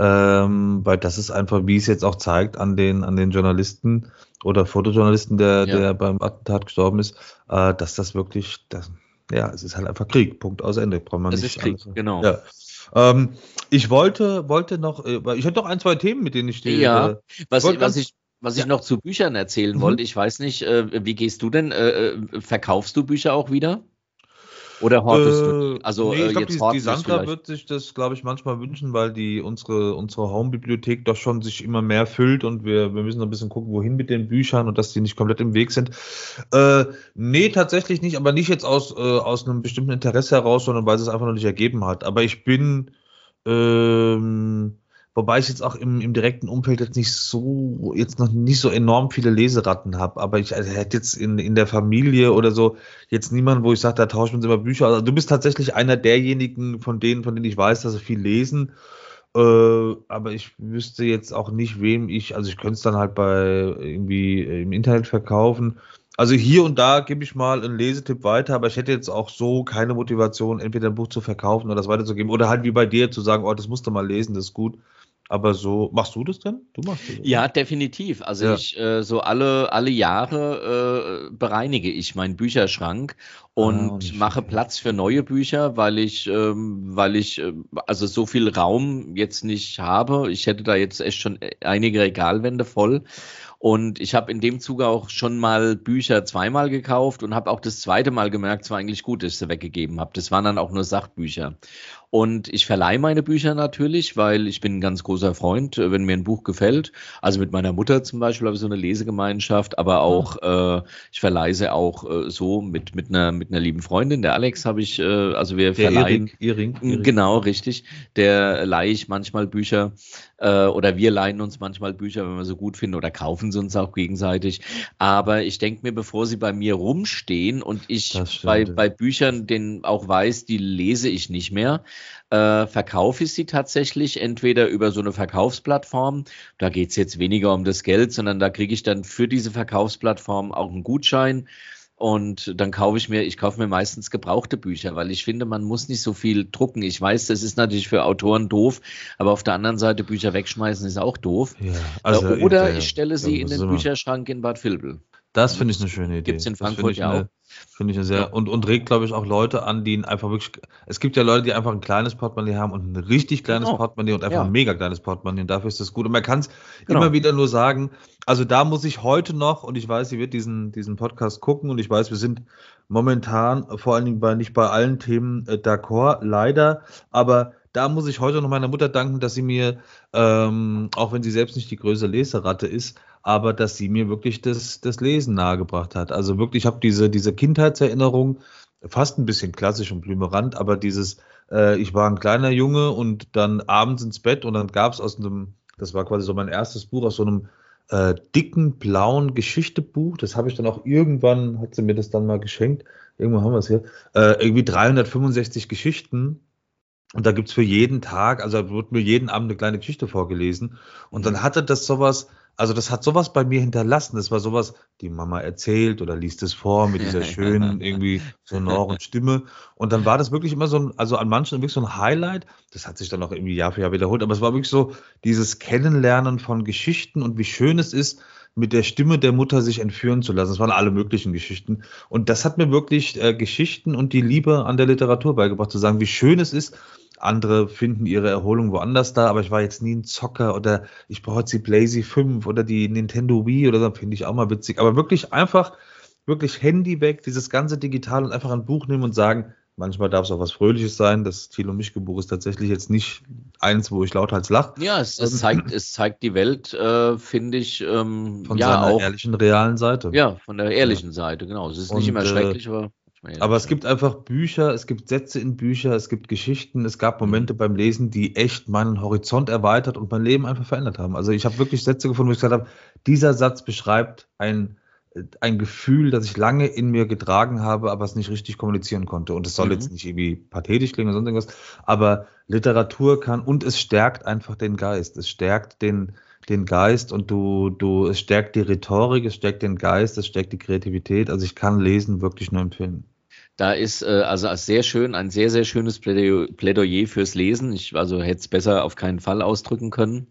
B: ähm, weil das ist einfach, wie es jetzt auch zeigt, an den, an den Journalisten oder Fotojournalisten, der, ja. der beim Attentat gestorben ist, äh, dass das wirklich, das, ja, es ist halt einfach Krieg. Punkt aus Ende.
A: Braucht man es nicht ist Krieg, alles. genau.
B: Ja. Ähm, ich wollte, wollte noch, äh, ich hatte noch ein, zwei Themen, mit denen ich
A: stehe. Ja, äh, was, was ich, was ich noch zu Büchern erzählen mhm. wollte, ich weiß nicht, äh, wie gehst du denn, äh, äh verkaufst du Bücher auch wieder? Oder hortest äh, du?
B: Also nee, ich äh, glaub, jetzt die, die Sandra wird sich das, glaube ich, manchmal wünschen, weil die unsere, unsere Home-Bibliothek doch schon sich immer mehr füllt und wir, wir müssen noch ein bisschen gucken, wohin mit den Büchern und dass die nicht komplett im Weg sind. Äh, nee, tatsächlich nicht, aber nicht jetzt aus, äh, aus einem bestimmten Interesse heraus, sondern weil es einfach noch nicht ergeben hat. Aber ich bin ähm, Wobei ich jetzt auch im, im direkten Umfeld jetzt nicht so, jetzt noch nicht so enorm viele Leseratten habe. Aber ich also hätte jetzt in, in der Familie oder so jetzt niemanden, wo ich sage, da tauschen wir uns immer Bücher. Also du bist tatsächlich einer derjenigen von denen, von denen ich weiß, dass sie viel lesen. Äh, aber ich wüsste jetzt auch nicht, wem ich, also ich könnte es dann halt bei irgendwie im Internet verkaufen. Also hier und da gebe ich mal einen Lesetipp weiter, aber ich hätte jetzt auch so keine Motivation, entweder ein Buch zu verkaufen oder das weiterzugeben. Oder halt wie bei dir zu sagen, oh, das musst du mal lesen, das ist gut. Aber so, machst du das denn? Du machst
A: das? Ja, definitiv. Also ja. ich äh, so alle, alle Jahre äh, bereinige ich meinen Bücherschrank und ah, mache Platz für neue Bücher, weil ich, ähm, weil ich äh, also so viel Raum jetzt nicht habe. Ich hätte da jetzt echt schon einige Regalwände voll. Und ich habe in dem Zuge auch schon mal Bücher zweimal gekauft und habe auch das zweite Mal gemerkt, es war eigentlich gut, dass ich sie weggegeben habe. Das waren dann auch nur Sachbücher. Und ich verleihe meine Bücher natürlich, weil ich bin ein ganz großer Freund, äh, wenn mir ein Buch gefällt. Also mit meiner Mutter zum Beispiel habe ich so eine Lesegemeinschaft, aber auch äh, ich verleihe sie auch äh, so mit mit einer mit einer lieben Freundin, der Alex habe ich, äh, also wir der verleihen.
B: Erik, Erik,
A: Genau, richtig. Der leihe ich manchmal Bücher äh, oder wir leihen uns manchmal Bücher, wenn wir so gut finden oder kaufen sie uns auch gegenseitig. Aber ich denke mir, bevor sie bei mir rumstehen und ich bei, bei Büchern den auch weiß, die lese ich nicht mehr, äh, verkaufe ich sie tatsächlich entweder über so eine Verkaufsplattform. Da geht es jetzt weniger um das Geld, sondern da kriege ich dann für diese Verkaufsplattform auch einen Gutschein. Und dann kaufe ich mir, ich kaufe mir meistens gebrauchte Bücher, weil ich finde, man muss nicht so viel drucken. Ich weiß, das ist natürlich für Autoren doof, aber auf der anderen Seite Bücher wegschmeißen ist auch doof. Ja, also, Oder ich stelle sie in den Bücherschrank in Bad Vilbel.
B: Das finde ich eine schöne Idee.
A: Gibt es in Frankfurt ja auch.
B: Finde ich eine sehr, und, und regt, glaube ich, auch Leute an, die einfach wirklich, es gibt ja Leute, die einfach ein kleines Portemonnaie haben und ein richtig kleines genau. Portemonnaie und einfach ja. ein mega kleines Portemonnaie und dafür ist das gut. Und man kann es genau. immer wieder nur sagen, also da muss ich heute noch, und ich weiß, sie wird diesen, diesen Podcast gucken und ich weiß, wir sind momentan vor allen Dingen bei, nicht bei allen Themen äh, d'accord, leider, aber da muss ich heute noch meiner Mutter danken, dass sie mir, ähm, auch wenn sie selbst nicht die größte Leseratte ist, aber dass sie mir wirklich das, das Lesen nahegebracht hat. Also wirklich, ich habe diese, diese Kindheitserinnerung, fast ein bisschen klassisch und blümerant, aber dieses, äh, ich war ein kleiner Junge und dann abends ins Bett und dann gab es aus einem, das war quasi so mein erstes Buch, aus so einem äh, dicken blauen Geschichtebuch. Das habe ich dann auch irgendwann, hat sie mir das dann mal geschenkt. Irgendwann haben wir es hier. Äh, irgendwie 365 Geschichten. Und da gibt's für jeden Tag, also wird mir jeden Abend eine kleine Geschichte vorgelesen. Und dann hatte das sowas, also das hat sowas bei mir hinterlassen. Das war sowas, die Mama erzählt oder liest es vor mit dieser schönen, irgendwie sonoren Stimme. Und dann war das wirklich immer so ein, also an manchen wirklich so ein Highlight. Das hat sich dann auch irgendwie Jahr für Jahr wiederholt. Aber es war wirklich so dieses Kennenlernen von Geschichten und wie schön es ist, mit der Stimme der Mutter sich entführen zu lassen. Das waren alle möglichen Geschichten. Und das hat mir wirklich äh, Geschichten und die Liebe an der Literatur beigebracht, zu sagen, wie schön es ist, andere finden ihre Erholung woanders da, aber ich war jetzt nie ein Zocker oder ich brauche jetzt die Blazy 5 oder die Nintendo Wii oder so, finde ich auch mal witzig. Aber wirklich einfach, wirklich Handy weg, dieses ganze Digital und einfach ein Buch nehmen und sagen, manchmal darf es auch was Fröhliches sein. Das Thilo Mischke Buch ist tatsächlich jetzt nicht eins, wo ich lauthals lache.
A: Ja, es, es, zeigt, es zeigt die Welt, äh, finde ich, ähm,
B: von
A: ja,
B: seiner auch, ehrlichen, realen Seite.
A: Ja, von der ehrlichen ja. Seite, genau. Es ist nicht und, immer äh, schrecklich, aber
B: Aber es gibt einfach Bücher, es gibt Sätze in Bücher, es gibt Geschichten, es gab Momente mhm. beim Lesen, die echt meinen Horizont erweitert und mein Leben einfach verändert haben. Also ich habe wirklich Sätze gefunden, wo ich gesagt habe, dieser Satz beschreibt ein, ein Gefühl, das ich lange in mir getragen habe, aber es nicht richtig kommunizieren konnte. Und es soll mhm. jetzt nicht irgendwie pathetisch klingen oder sonst irgendwas, aber Literatur kann und es stärkt einfach den Geist. Es stärkt den, den Geist und du, du, es stärkt die Rhetorik, es stärkt den Geist, es stärkt die Kreativität. Also ich kann Lesen wirklich nur empfehlen.
A: Da ist äh, also sehr schön, ein sehr, sehr schönes Plädoyer fürs Lesen. Ich also hätte es besser auf keinen Fall ausdrücken können.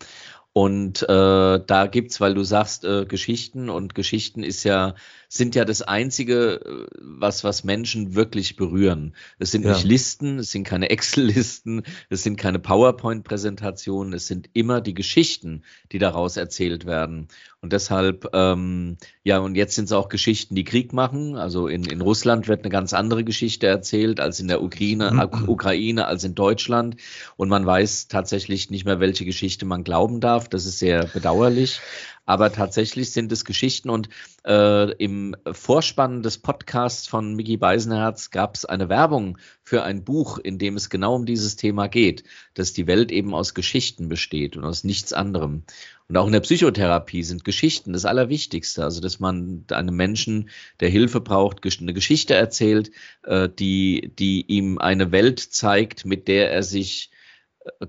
A: Und äh, da gibt's, weil du sagst, äh, Geschichten und Geschichten ist ja, sind ja das einzige, äh, was, was Menschen wirklich berühren. Es sind ja. nicht Listen, es sind keine Excel-Listen, es sind keine PowerPoint-Präsentationen, es sind immer die Geschichten, die daraus erzählt werden. Und deshalb, ähm, ja, und jetzt sind es auch Geschichten, die Krieg machen. Also in, in Russland wird eine ganz andere Geschichte erzählt als in der Ukraine, mhm. Ukraine, als in Deutschland. Und man weiß tatsächlich nicht mehr, welche Geschichte man glauben darf. Das ist sehr bedauerlich. Aber tatsächlich sind es Geschichten und äh, im Vorspann des Podcasts von Mickey Beisenherz gab es eine Werbung für ein Buch, in dem es genau um dieses Thema geht, dass die Welt eben aus Geschichten besteht und aus nichts anderem. Und auch in der Psychotherapie sind Geschichten das Allerwichtigste. Also, dass man einem Menschen, der Hilfe braucht, eine Geschichte erzählt, äh, die, die ihm eine Welt zeigt, mit der er sich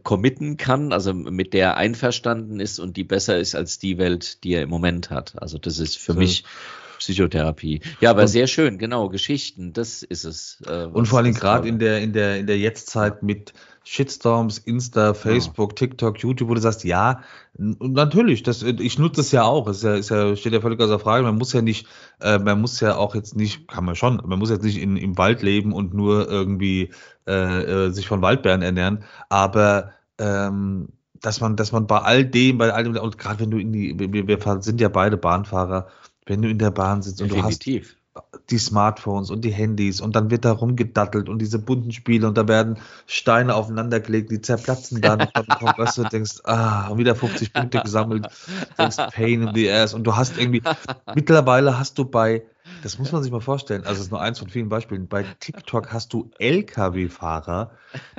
A: committen kann, also mit der er einverstanden ist und die besser ist als die Welt, die er im Moment hat. Also das ist für so. mich Psychotherapie. Ja, aber und, sehr schön, genau, Geschichten, das ist es.
B: Äh, und vor allem gerade in der, in der, in der Jetztzeit mit Shitstorms, Insta, Facebook, ja. TikTok, YouTube, wo du sagst, ja, natürlich, das, ich nutze es ja auch. Es ist ja, ist ja, steht ja völlig außer Frage. Man muss ja nicht, äh, man muss ja auch jetzt nicht, kann man schon, man muss jetzt nicht in, im Wald leben und nur irgendwie äh, äh, sich von Waldbären ernähren, aber ähm, dass man, dass man bei all dem, bei all dem, und gerade wenn du in die, wir, wir sind ja beide Bahnfahrer, wenn du in der Bahn sitzt und Definitiv. du hast die Smartphones und die Handys und dann wird da rumgedattelt und diese bunten Spiele und da werden Steine aufeinander gelegt, die zerplatzen dann und dann kommt, weißt du, denkst, ah, wieder 50 Punkte gesammelt, denkst Pain in the ass und du hast irgendwie, mittlerweile hast du bei, das muss man sich mal vorstellen, also es ist nur eins von vielen Beispielen, bei TikTok hast du LKW-Fahrer,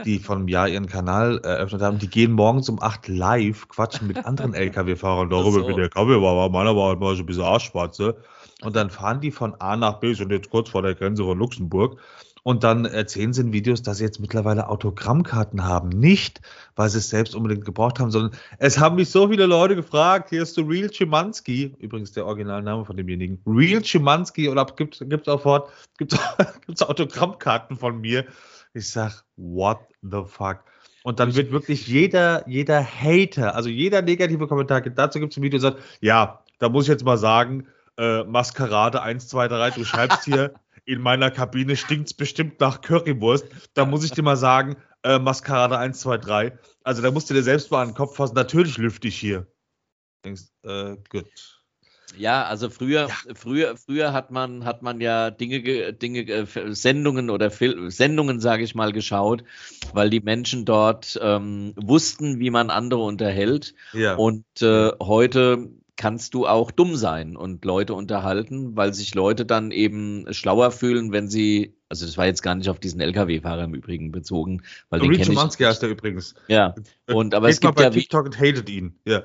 B: die von einem Jahr ihren Kanal eröffnet haben, die gehen morgens um 8 live, quatschen mit anderen LKW-Fahrern darüber, so. wie der KW war, meiner war halt mal so ein bisschen Arschschwarze. Und dann fahren die von A nach B, sind jetzt kurz vor der Grenze von Luxemburg. Und dann erzählen sie in Videos, dass sie jetzt mittlerweile Autogrammkarten haben. Nicht, weil sie es selbst unbedingt gebraucht haben, sondern es haben mich so viele Leute gefragt. Hier ist der Real Schimanski, übrigens der Originalname von demjenigen. Real Schimanski, oder gibt es auch fort, gibt es Autogrammkarten von mir? Ich sag, what the fuck? Und dann wird wirklich jeder, jeder Hater, also jeder negative Kommentar, dazu gibt es ein Video, sagt, ja, da muss ich jetzt mal sagen, äh, Maskerade 1, 2, 3, du schreibst hier, in meiner Kabine stinkt es bestimmt nach Currywurst. Da muss ich dir mal sagen, äh, Maskerade 1, 2, 3. Also da musst du dir selbst mal an den Kopf fassen, natürlich lüfte ich hier. Denkst, äh, gut.
A: Ja, also früher, ja. früher, früher hat man, hat man ja Dinge, Dinge, äh, Sendungen oder Fil Sendungen, sage ich mal, geschaut, weil die Menschen dort ähm, wussten, wie man andere unterhält. Ja. Und äh, heute kannst du auch dumm sein und Leute unterhalten, weil sich Leute dann eben schlauer fühlen, wenn sie, also das war jetzt gar nicht auf diesen LKW-Fahrer im Übrigen bezogen, weil
B: den kenne ich. heißt der übrigens.
A: Ja,
B: und aber Geht es gibt bei ja TikTok und hatet ihn. Ja.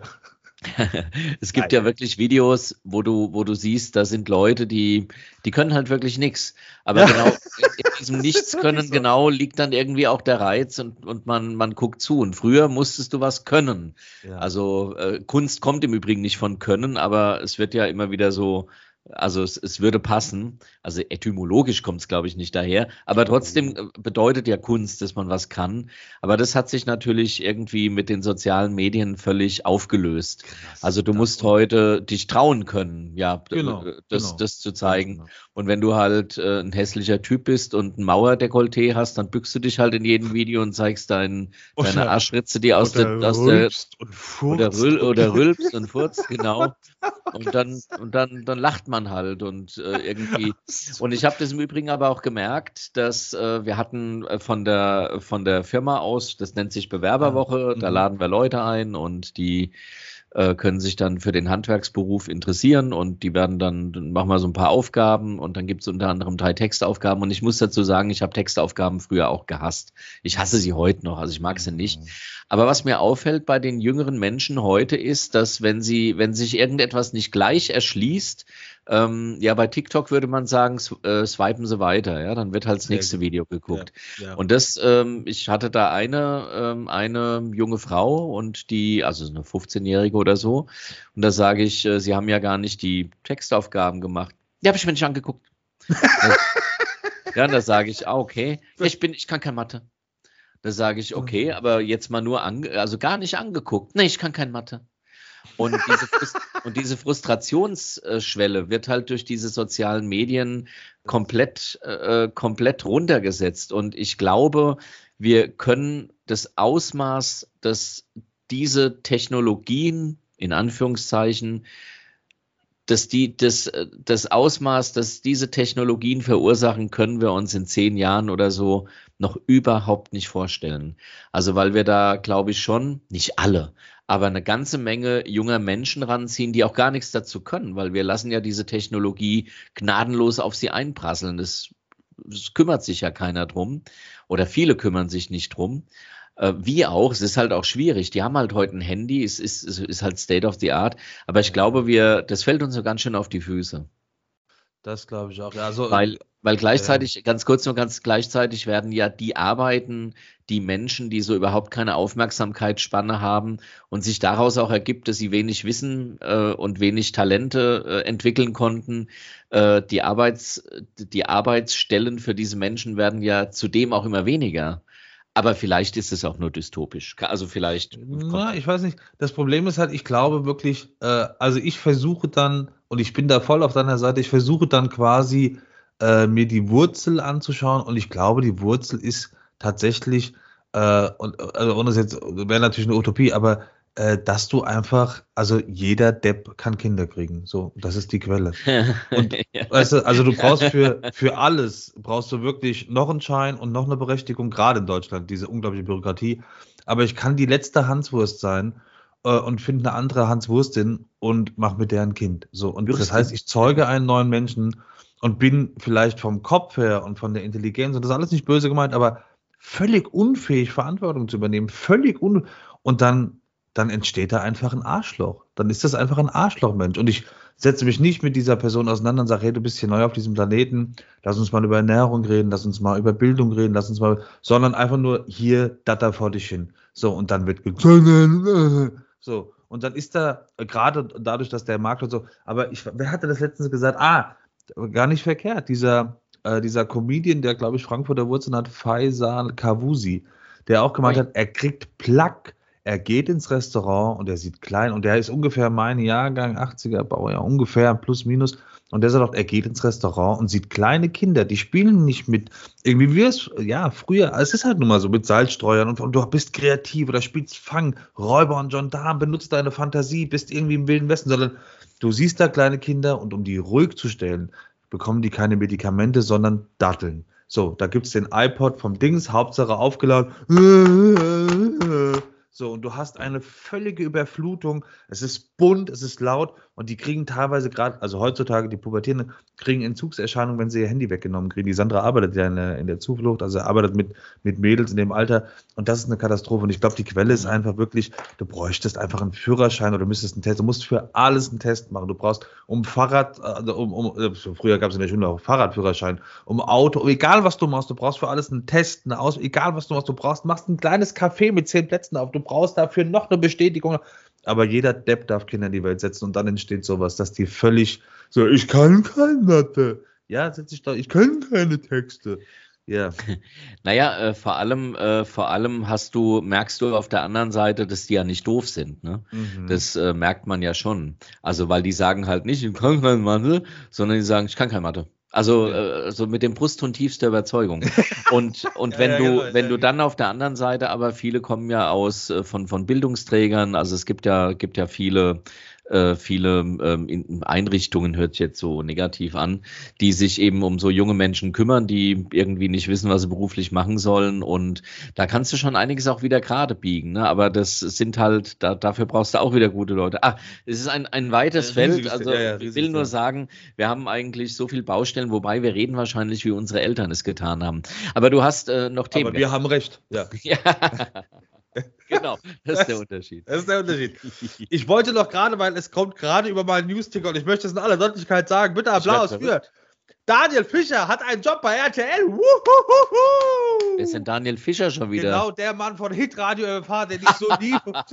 A: es gibt Nein. ja wirklich Videos, wo du, wo du siehst, da sind Leute, die, die können halt wirklich nichts. Aber genau in diesem Nichts können so. genau liegt dann irgendwie auch der Reiz und, und man, man guckt zu. Und früher musstest du was können. Ja. Also äh, Kunst kommt im Übrigen nicht von Können, aber es wird ja immer wieder so also es, es würde passen. Also etymologisch kommt es, glaube ich, nicht daher. Aber trotzdem äh, bedeutet ja Kunst, dass man was kann. Aber das hat sich natürlich irgendwie mit den sozialen Medien völlig aufgelöst. Krass, also du musst heute dich trauen können, ja, genau, das, genau. das zu zeigen. Genau. Und wenn du halt äh, ein hässlicher Typ bist und ein Mauerdekolleté hast, dann bückst du dich halt in jedem Video und zeigst dein, deine Arschritze, die aus der, aus der
B: und
A: oder, rül, oder rülpst und furzt, genau. und dann, und dann, dann lacht man halt und äh, irgendwie. Und ich habe das im Übrigen aber auch gemerkt, dass äh, wir hatten äh, von der, von der Firma aus, das nennt sich Bewerberwoche, da mhm. laden wir Leute ein und die äh, können sich dann für den Handwerksberuf interessieren und die werden dann, dann machen wir so ein paar Aufgaben und dann gibt es unter anderem drei Textaufgaben und ich muss dazu sagen, ich habe Textaufgaben früher auch gehasst. Ich hasse sie heute noch, also ich mag sie nicht. Mhm. Aber was mir auffällt bei den jüngeren Menschen heute ist, dass wenn sie, wenn sich irgendetwas nicht gleich erschließt, ähm, ja, bei TikTok würde man sagen, äh, swipen sie weiter, ja, dann wird halt das nächste Video geguckt. Ja, ja. Und das, ähm, ich hatte da eine, ähm, eine junge Frau und die, also eine 15-Jährige oder so, und da sage ich, äh, sie haben ja gar nicht die Textaufgaben gemacht. Die habe ich mir nicht angeguckt. ja, da sage ich, ah, okay, ich bin, ich kann kein Mathe. Da sage ich, okay, aber jetzt mal nur, ange also gar nicht angeguckt. Nee, ich kann kein Mathe. Und diese, Frust und diese Frustrationsschwelle wird halt durch diese sozialen Medien komplett, äh, komplett runtergesetzt. Und ich glaube, wir können das Ausmaß, dass diese Technologien in Anführungszeichen, dass die, das, das Ausmaß, dass diese Technologien verursachen, können wir uns in zehn Jahren oder so noch überhaupt nicht vorstellen. Also weil wir da, glaube ich, schon, nicht alle, aber eine ganze Menge junger Menschen ranziehen, die auch gar nichts dazu können, weil wir lassen ja diese Technologie gnadenlos auf sie einprasseln. Das kümmert sich ja keiner drum oder viele kümmern sich nicht drum. Äh, wie auch, es ist halt auch schwierig. Die haben halt heute ein Handy, es ist, es ist halt State of the Art, aber ich glaube, wir, das fällt uns so ganz schön auf die Füße.
B: Das glaube ich auch. Ja, also,
A: weil, weil gleichzeitig, äh, ganz kurz nur ganz gleichzeitig werden ja die Arbeiten, die Menschen, die so überhaupt keine Aufmerksamkeitsspanne haben und sich daraus auch ergibt, dass sie wenig Wissen äh, und wenig Talente äh, entwickeln konnten. Äh, die, Arbeits, die Arbeitsstellen für diese Menschen werden ja zudem auch immer weniger. Aber vielleicht ist es auch nur dystopisch. Also vielleicht.
B: Na, ich weiß nicht. Das Problem ist halt, ich glaube wirklich, äh, also ich versuche dann, und ich bin da voll auf deiner Seite, ich versuche dann quasi äh, mir die Wurzel anzuschauen und ich glaube, die Wurzel ist tatsächlich, äh, und also ohne das jetzt wäre natürlich eine Utopie, aber äh, dass du einfach, also jeder Depp kann Kinder kriegen. So, das ist die Quelle. Und ja. weißt du, also du brauchst für, für alles, brauchst du wirklich noch einen Schein und noch eine Berechtigung, gerade in Deutschland, diese unglaubliche Bürokratie. Aber ich kann die letzte Hanswurst sein äh, und finde eine andere Hanswurstin und mache mit der ein Kind. So, und das heißt, ich zeuge einen neuen Menschen und bin vielleicht vom Kopf her und von der Intelligenz, und das ist alles nicht böse gemeint, aber völlig unfähig, Verantwortung zu übernehmen, völlig un und dann dann entsteht da einfach ein Arschloch. Dann ist das einfach ein Arschlochmensch. Und ich setze mich nicht mit dieser Person auseinander und sage, hey, du bist hier neu auf diesem Planeten, lass uns mal über Ernährung reden, lass uns mal über Bildung reden, lass uns mal, sondern einfach nur hier, da vor dich hin. So, und dann wird so, und dann ist da, gerade dadurch, dass der Markt und so, aber ich, wer hatte das letztens gesagt? Ah, gar nicht verkehrt, dieser, äh, dieser Comedian, der, glaube ich, Frankfurter Wurzeln hat, Faisal Kavusi, der auch gemeint hat, er kriegt Plack er geht ins Restaurant und er sieht klein und der ist ungefähr mein Jahrgang, 80er Baujahr, ungefähr plus minus. Und der sagt auch, er geht ins Restaurant und sieht kleine Kinder, die spielen nicht mit, irgendwie wie es, ja, früher, es ist halt nun mal so mit Salzstreuern und, und du bist kreativ oder spielst Fang, Räuber und Gendarm, benutzt deine Fantasie, bist irgendwie im Wilden Westen, sondern du siehst da kleine Kinder und um die ruhig zu stellen, bekommen die keine Medikamente, sondern Datteln. So, da gibt es den iPod vom Dings, Hauptsache aufgeladen. So, und du hast eine völlige Überflutung. Es ist bunt, es ist laut und die kriegen teilweise gerade, also heutzutage die Pubertierenden, kriegen Entzugserscheinungen, wenn sie ihr Handy weggenommen kriegen. Die Sandra arbeitet ja in der, in der Zuflucht, also arbeitet mit, mit Mädels in dem Alter und das ist eine Katastrophe. Und ich glaube, die Quelle ist einfach wirklich, du bräuchtest einfach einen Führerschein oder du müsstest einen Test, du musst für alles einen Test machen. Du brauchst um Fahrrad, also um, um, äh, früher gab es in der Schule auch Fahrradführerschein, um Auto, egal was du machst, du brauchst für alles einen Test, eine Aus, egal was du machst, du brauchst, machst ein kleines Café mit zehn Plätzen auf, du brauchst dafür noch eine Bestätigung. Aber jeder Depp darf Kinder in die Welt setzen und dann entsteht sowas, dass die völlig so, ich kann keine Mathe. Ja, setz ich da, ich kann keine Texte. Ja.
A: Naja, äh, vor allem, äh, vor allem hast du, merkst du auf der anderen Seite, dass die ja nicht doof sind. Ne? Mhm. Das äh, merkt man ja schon. Also, weil die sagen halt nicht, ich kann keine Mathe, sondern die sagen, ich kann keine Mathe. Also äh, so mit dem Brustton tiefster Überzeugung. Und, und ja, wenn ja, du, genau, wenn ja. du dann auf der anderen Seite, aber viele kommen ja aus äh, von, von Bildungsträgern, also es gibt ja, gibt ja viele äh, viele ähm, Einrichtungen, hört sich jetzt so negativ an, die sich eben um so junge Menschen kümmern, die irgendwie nicht wissen, was sie beruflich machen sollen. Und da kannst du schon einiges auch wieder gerade biegen. Ne? Aber das sind halt, da, dafür brauchst du auch wieder gute Leute. Ah, es ist ein, ein weites ja, Feld. Also ja, ja, ich will nur sagen, wir haben eigentlich so viel Baustellen, wobei wir reden wahrscheinlich, wie unsere Eltern es getan haben. Aber du hast äh, noch Themen. Aber
B: wir haben recht. Ja.
A: genau, das ist der Unterschied.
B: Das ist der Unterschied. Ich wollte noch gerade, weil es kommt gerade über meinen News-Ticker und ich möchte es in aller Deutlichkeit sagen, bitte Applaus für Daniel Fischer hat einen Job bei RTL.
A: Wer ist denn Daniel Fischer schon wieder?
B: Genau, der Mann von Hitradio FH, den ich so liebe.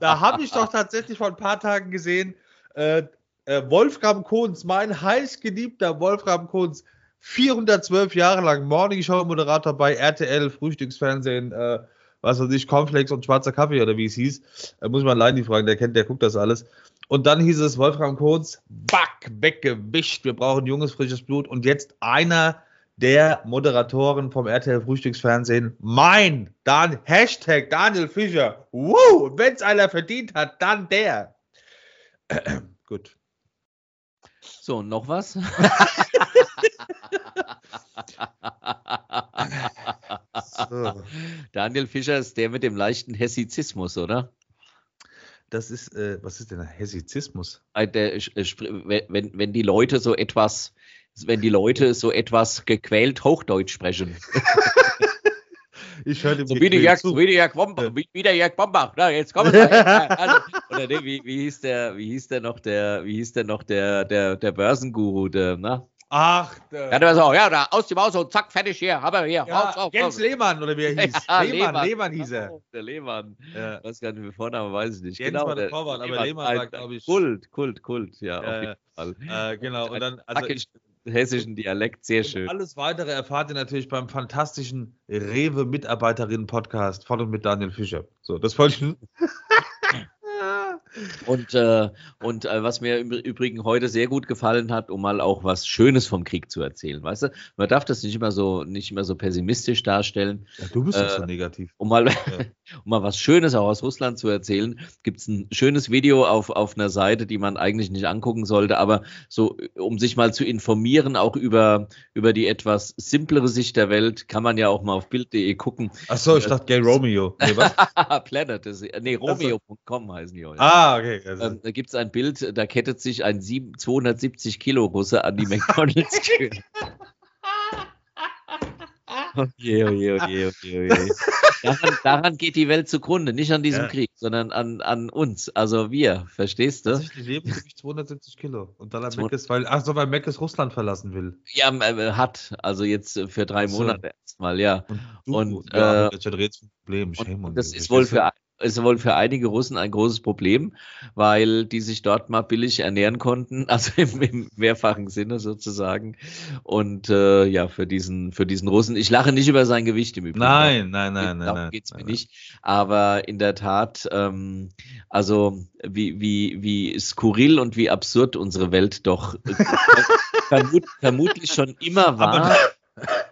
B: da habe ich doch tatsächlich vor ein paar Tagen gesehen, äh, äh, Wolfram Kohns, mein heißgeliebter Wolfram Kohns, 412 Jahre lang Morning Show Moderator bei RTL, Frühstücksfernsehen, äh, was weiß ich, Cornflakes und schwarzer Kaffee oder wie es hieß. Äh, muss man allein die fragen, der kennt, der guckt das alles. Und dann hieß es Wolfram Kohns, back, weggewischt, wir brauchen junges, frisches Blut. Und jetzt einer der Moderatoren vom RTL Frühstücksfernsehen, mein Dan, Hashtag Daniel Fischer. Woo! Und wenn es einer verdient hat, dann der. Gut.
A: So, noch was? so. Daniel Fischer ist der mit dem leichten Hessizismus, oder?
B: Das ist, äh, was ist denn Hessizismus?
A: Der, wenn, wenn die Leute so etwas, wenn die Leute so etwas gequält Hochdeutsch sprechen.
B: ich höre dem
A: so wie der Jörg, zu. wie der Jörg Bombach, wie, wie der Jörg Bombach. Na, jetzt kommen wir. also, oder nee, wie, wie hieß der, wie hieß der noch der, wie hieß der noch der, der, der Börsenguru, der, na?
B: Ach,
A: der. Ja, der war so, ja, da aus dem Haus und zack, fertig hier, aber hier.
B: Ja, raus, raus, Jens Lehmann oder wie er hieß. Ja, Lehmann, Lehmann, Lehmann hieß er.
A: Der Lehmann. Ja. Was gar nicht, wie Vorname weiß ich nicht.
B: Jens genau, war der Torwart, aber Lehmann war, glaube ich.
A: Kult, Kult, Kult, ja,
B: ja auf jeden Fall. Äh, genau, und dann. Also,
A: hessischen Dialekt, sehr schön.
B: Alles weitere erfahrt ihr natürlich beim fantastischen Rewe-Mitarbeiterinnen-Podcast von und mit Daniel Fischer. So, das wollte ich.
A: Und, äh, und äh, was mir im Übrigen heute sehr gut gefallen hat, um mal auch was Schönes vom Krieg zu erzählen, weißt du? Man darf das nicht immer so, nicht immer so pessimistisch darstellen.
B: Ja, du bist äh, so negativ.
A: Um mal, ja. um mal was Schönes auch aus Russland zu erzählen, gibt es ein schönes Video auf, auf einer Seite, die man eigentlich nicht angucken sollte, aber so, um sich mal zu informieren, auch über, über die etwas simplere Sicht der Welt, kann man ja auch mal auf bild.de gucken.
B: Achso, ich dachte Gay Romeo.
A: Nee, was? Planet, nee, Romeo.com heißen die
B: heute. Ah, okay.
A: Also. Ähm, da gibt es ein Bild, da kettet sich ein 270 Kilo Russe an die McDonalds-Tür. Oje, oje, oje, oje, oje. Daran, daran, geht die Welt zugrunde, nicht an diesem ja. Krieg, sondern an, an uns, also wir, verstehst du?
B: Tatsächlich Lebensgewicht 270 Kilo und dann Mac ist, weil, ach so, weil Mac Russland verlassen will.
A: Ja, äh, hat, also jetzt für drei so. Monate erstmal, ja.
B: Und, du, und, ja, äh, das, Problem,
A: Shame und das ist wohl für ist wohl für einige Russen ein großes Problem, weil die sich dort mal billig ernähren konnten, also im, im mehrfachen Sinne sozusagen. Und äh, ja, für diesen, für diesen Russen, ich lache nicht über sein Gewicht im Übrigen.
B: Nein, nein, nein, nein.
A: Darum geht es mir nicht. Aber in der Tat, ähm, also wie, wie, wie skurril und wie absurd unsere Welt doch äh, vermut, vermutlich schon immer war. Aber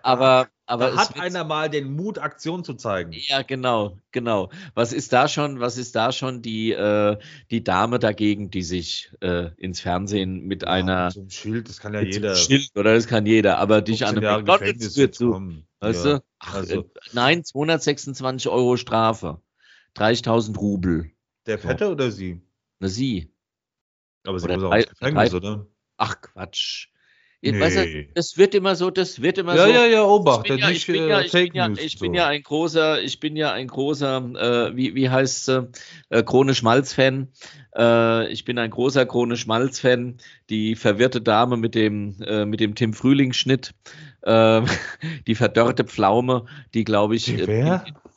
A: aber
B: da hat einer mal den Mut, Aktion zu zeigen.
A: Ja, genau, genau. Was ist da schon, was ist da schon die, äh, die Dame dagegen, die sich äh, ins Fernsehen mit ja, einer.
B: Zum Schild, das kann ja jeder.
A: Schild, oder das kann jeder, aber dich an einem McDonalds wird zu. Weißt ja, du? Ach, also. Äh, nein, 226 Euro Strafe. 30.000 Rubel.
B: Der Fette so. oder sie?
A: Na, sie.
B: Aber sie oder muss auch ins Gefängnis, oder?
A: Ach, Quatsch. Nee. Weißt du, das wird immer so, das wird immer
B: ja,
A: so.
B: Ja, ja, Obacht.
A: Ich bin ja, ich bin ja, ich bin ja, ich bin ja ein großer, ich bin ja ein großer, äh, wie, wie heißt äh, Krone Schmalz-Fan. Äh, ich bin ein großer Krone Schmalz-Fan. Die verwirrte Dame mit dem, äh, mit dem Tim Frühling-Schnitt, äh, die verdörrte Pflaume, die glaube ich.
B: Die wer?
A: In, in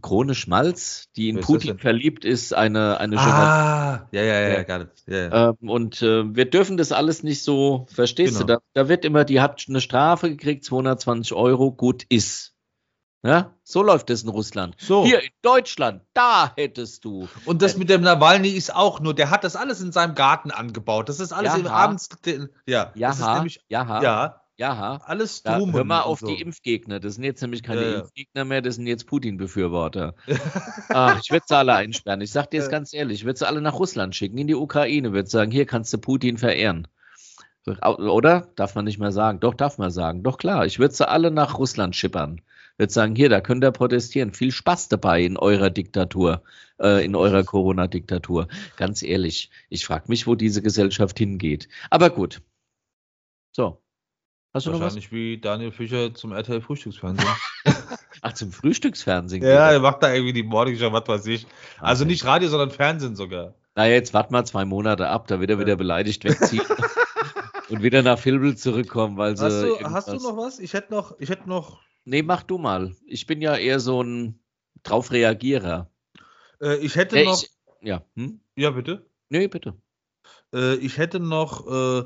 A: Krone Schmalz, die in Putin verliebt ist, eine, eine
B: Ah, ja, ja, ja, gar nicht. Ja,
A: ja. Ähm, und äh, wir dürfen das alles nicht so, verstehst genau. du? Da, da, wird immer, die hat eine Strafe gekriegt, 220 Euro, gut ist. Ja, so läuft es in Russland.
B: So.
A: Hier in Deutschland, da hättest du.
B: Und das mit dem Nawalny ist auch nur, der hat das alles in seinem Garten angebaut. Das ist alles im Abends.
A: Ja,
B: ja,
A: das ist nämlich,
B: Jaha. ja
A: Ja,
B: Alles drum
A: hör mal auf
B: so.
A: die Impfgegner. Das sind jetzt nämlich keine
B: ja.
A: Impfgegner mehr, das sind jetzt Putin-Befürworter. Ach, ich würde sie alle einsperren. Ich sag dir jetzt ganz ehrlich, ich würde sie alle nach Russland schicken, in die Ukraine, würde sagen, hier kannst du Putin verehren. Oder? Darf man nicht mehr sagen. Doch, darf man sagen. Doch klar, ich würde sie alle nach Russland schippern. Würde sagen, hier, da könnt ihr protestieren. Viel Spaß dabei in eurer Diktatur, äh, in eurer Corona-Diktatur. Ganz ehrlich, ich frage mich, wo diese Gesellschaft hingeht. Aber gut. So. Hast du noch was?
B: Wahrscheinlich wie Daniel Fischer zum RTL Frühstücksfernsehen.
A: Ach, zum Frühstücksfernsehen.
B: ja, er macht da irgendwie die Morningshow, was weiß ich.
A: das.
B: Also nicht Radio, sondern Fernsehen sogar.
A: Na, jetzt wart mal zwei Monate ab, da wird er wieder beleidigt wegziehen und wieder nach Filbel zurückkommen, weil sie.
B: Hast du, hast du noch was? Ich hätte noch, ich hätte noch,
A: Nee, mach du mal. Ich bin ja eher so ein drauf Reagierer.
B: äh, ich hätte
A: Nee,
B: noch,
A: ich, ja, hm?
B: ja bitte.
A: Nee, bitte.
B: Äh, ich hätte noch, äh,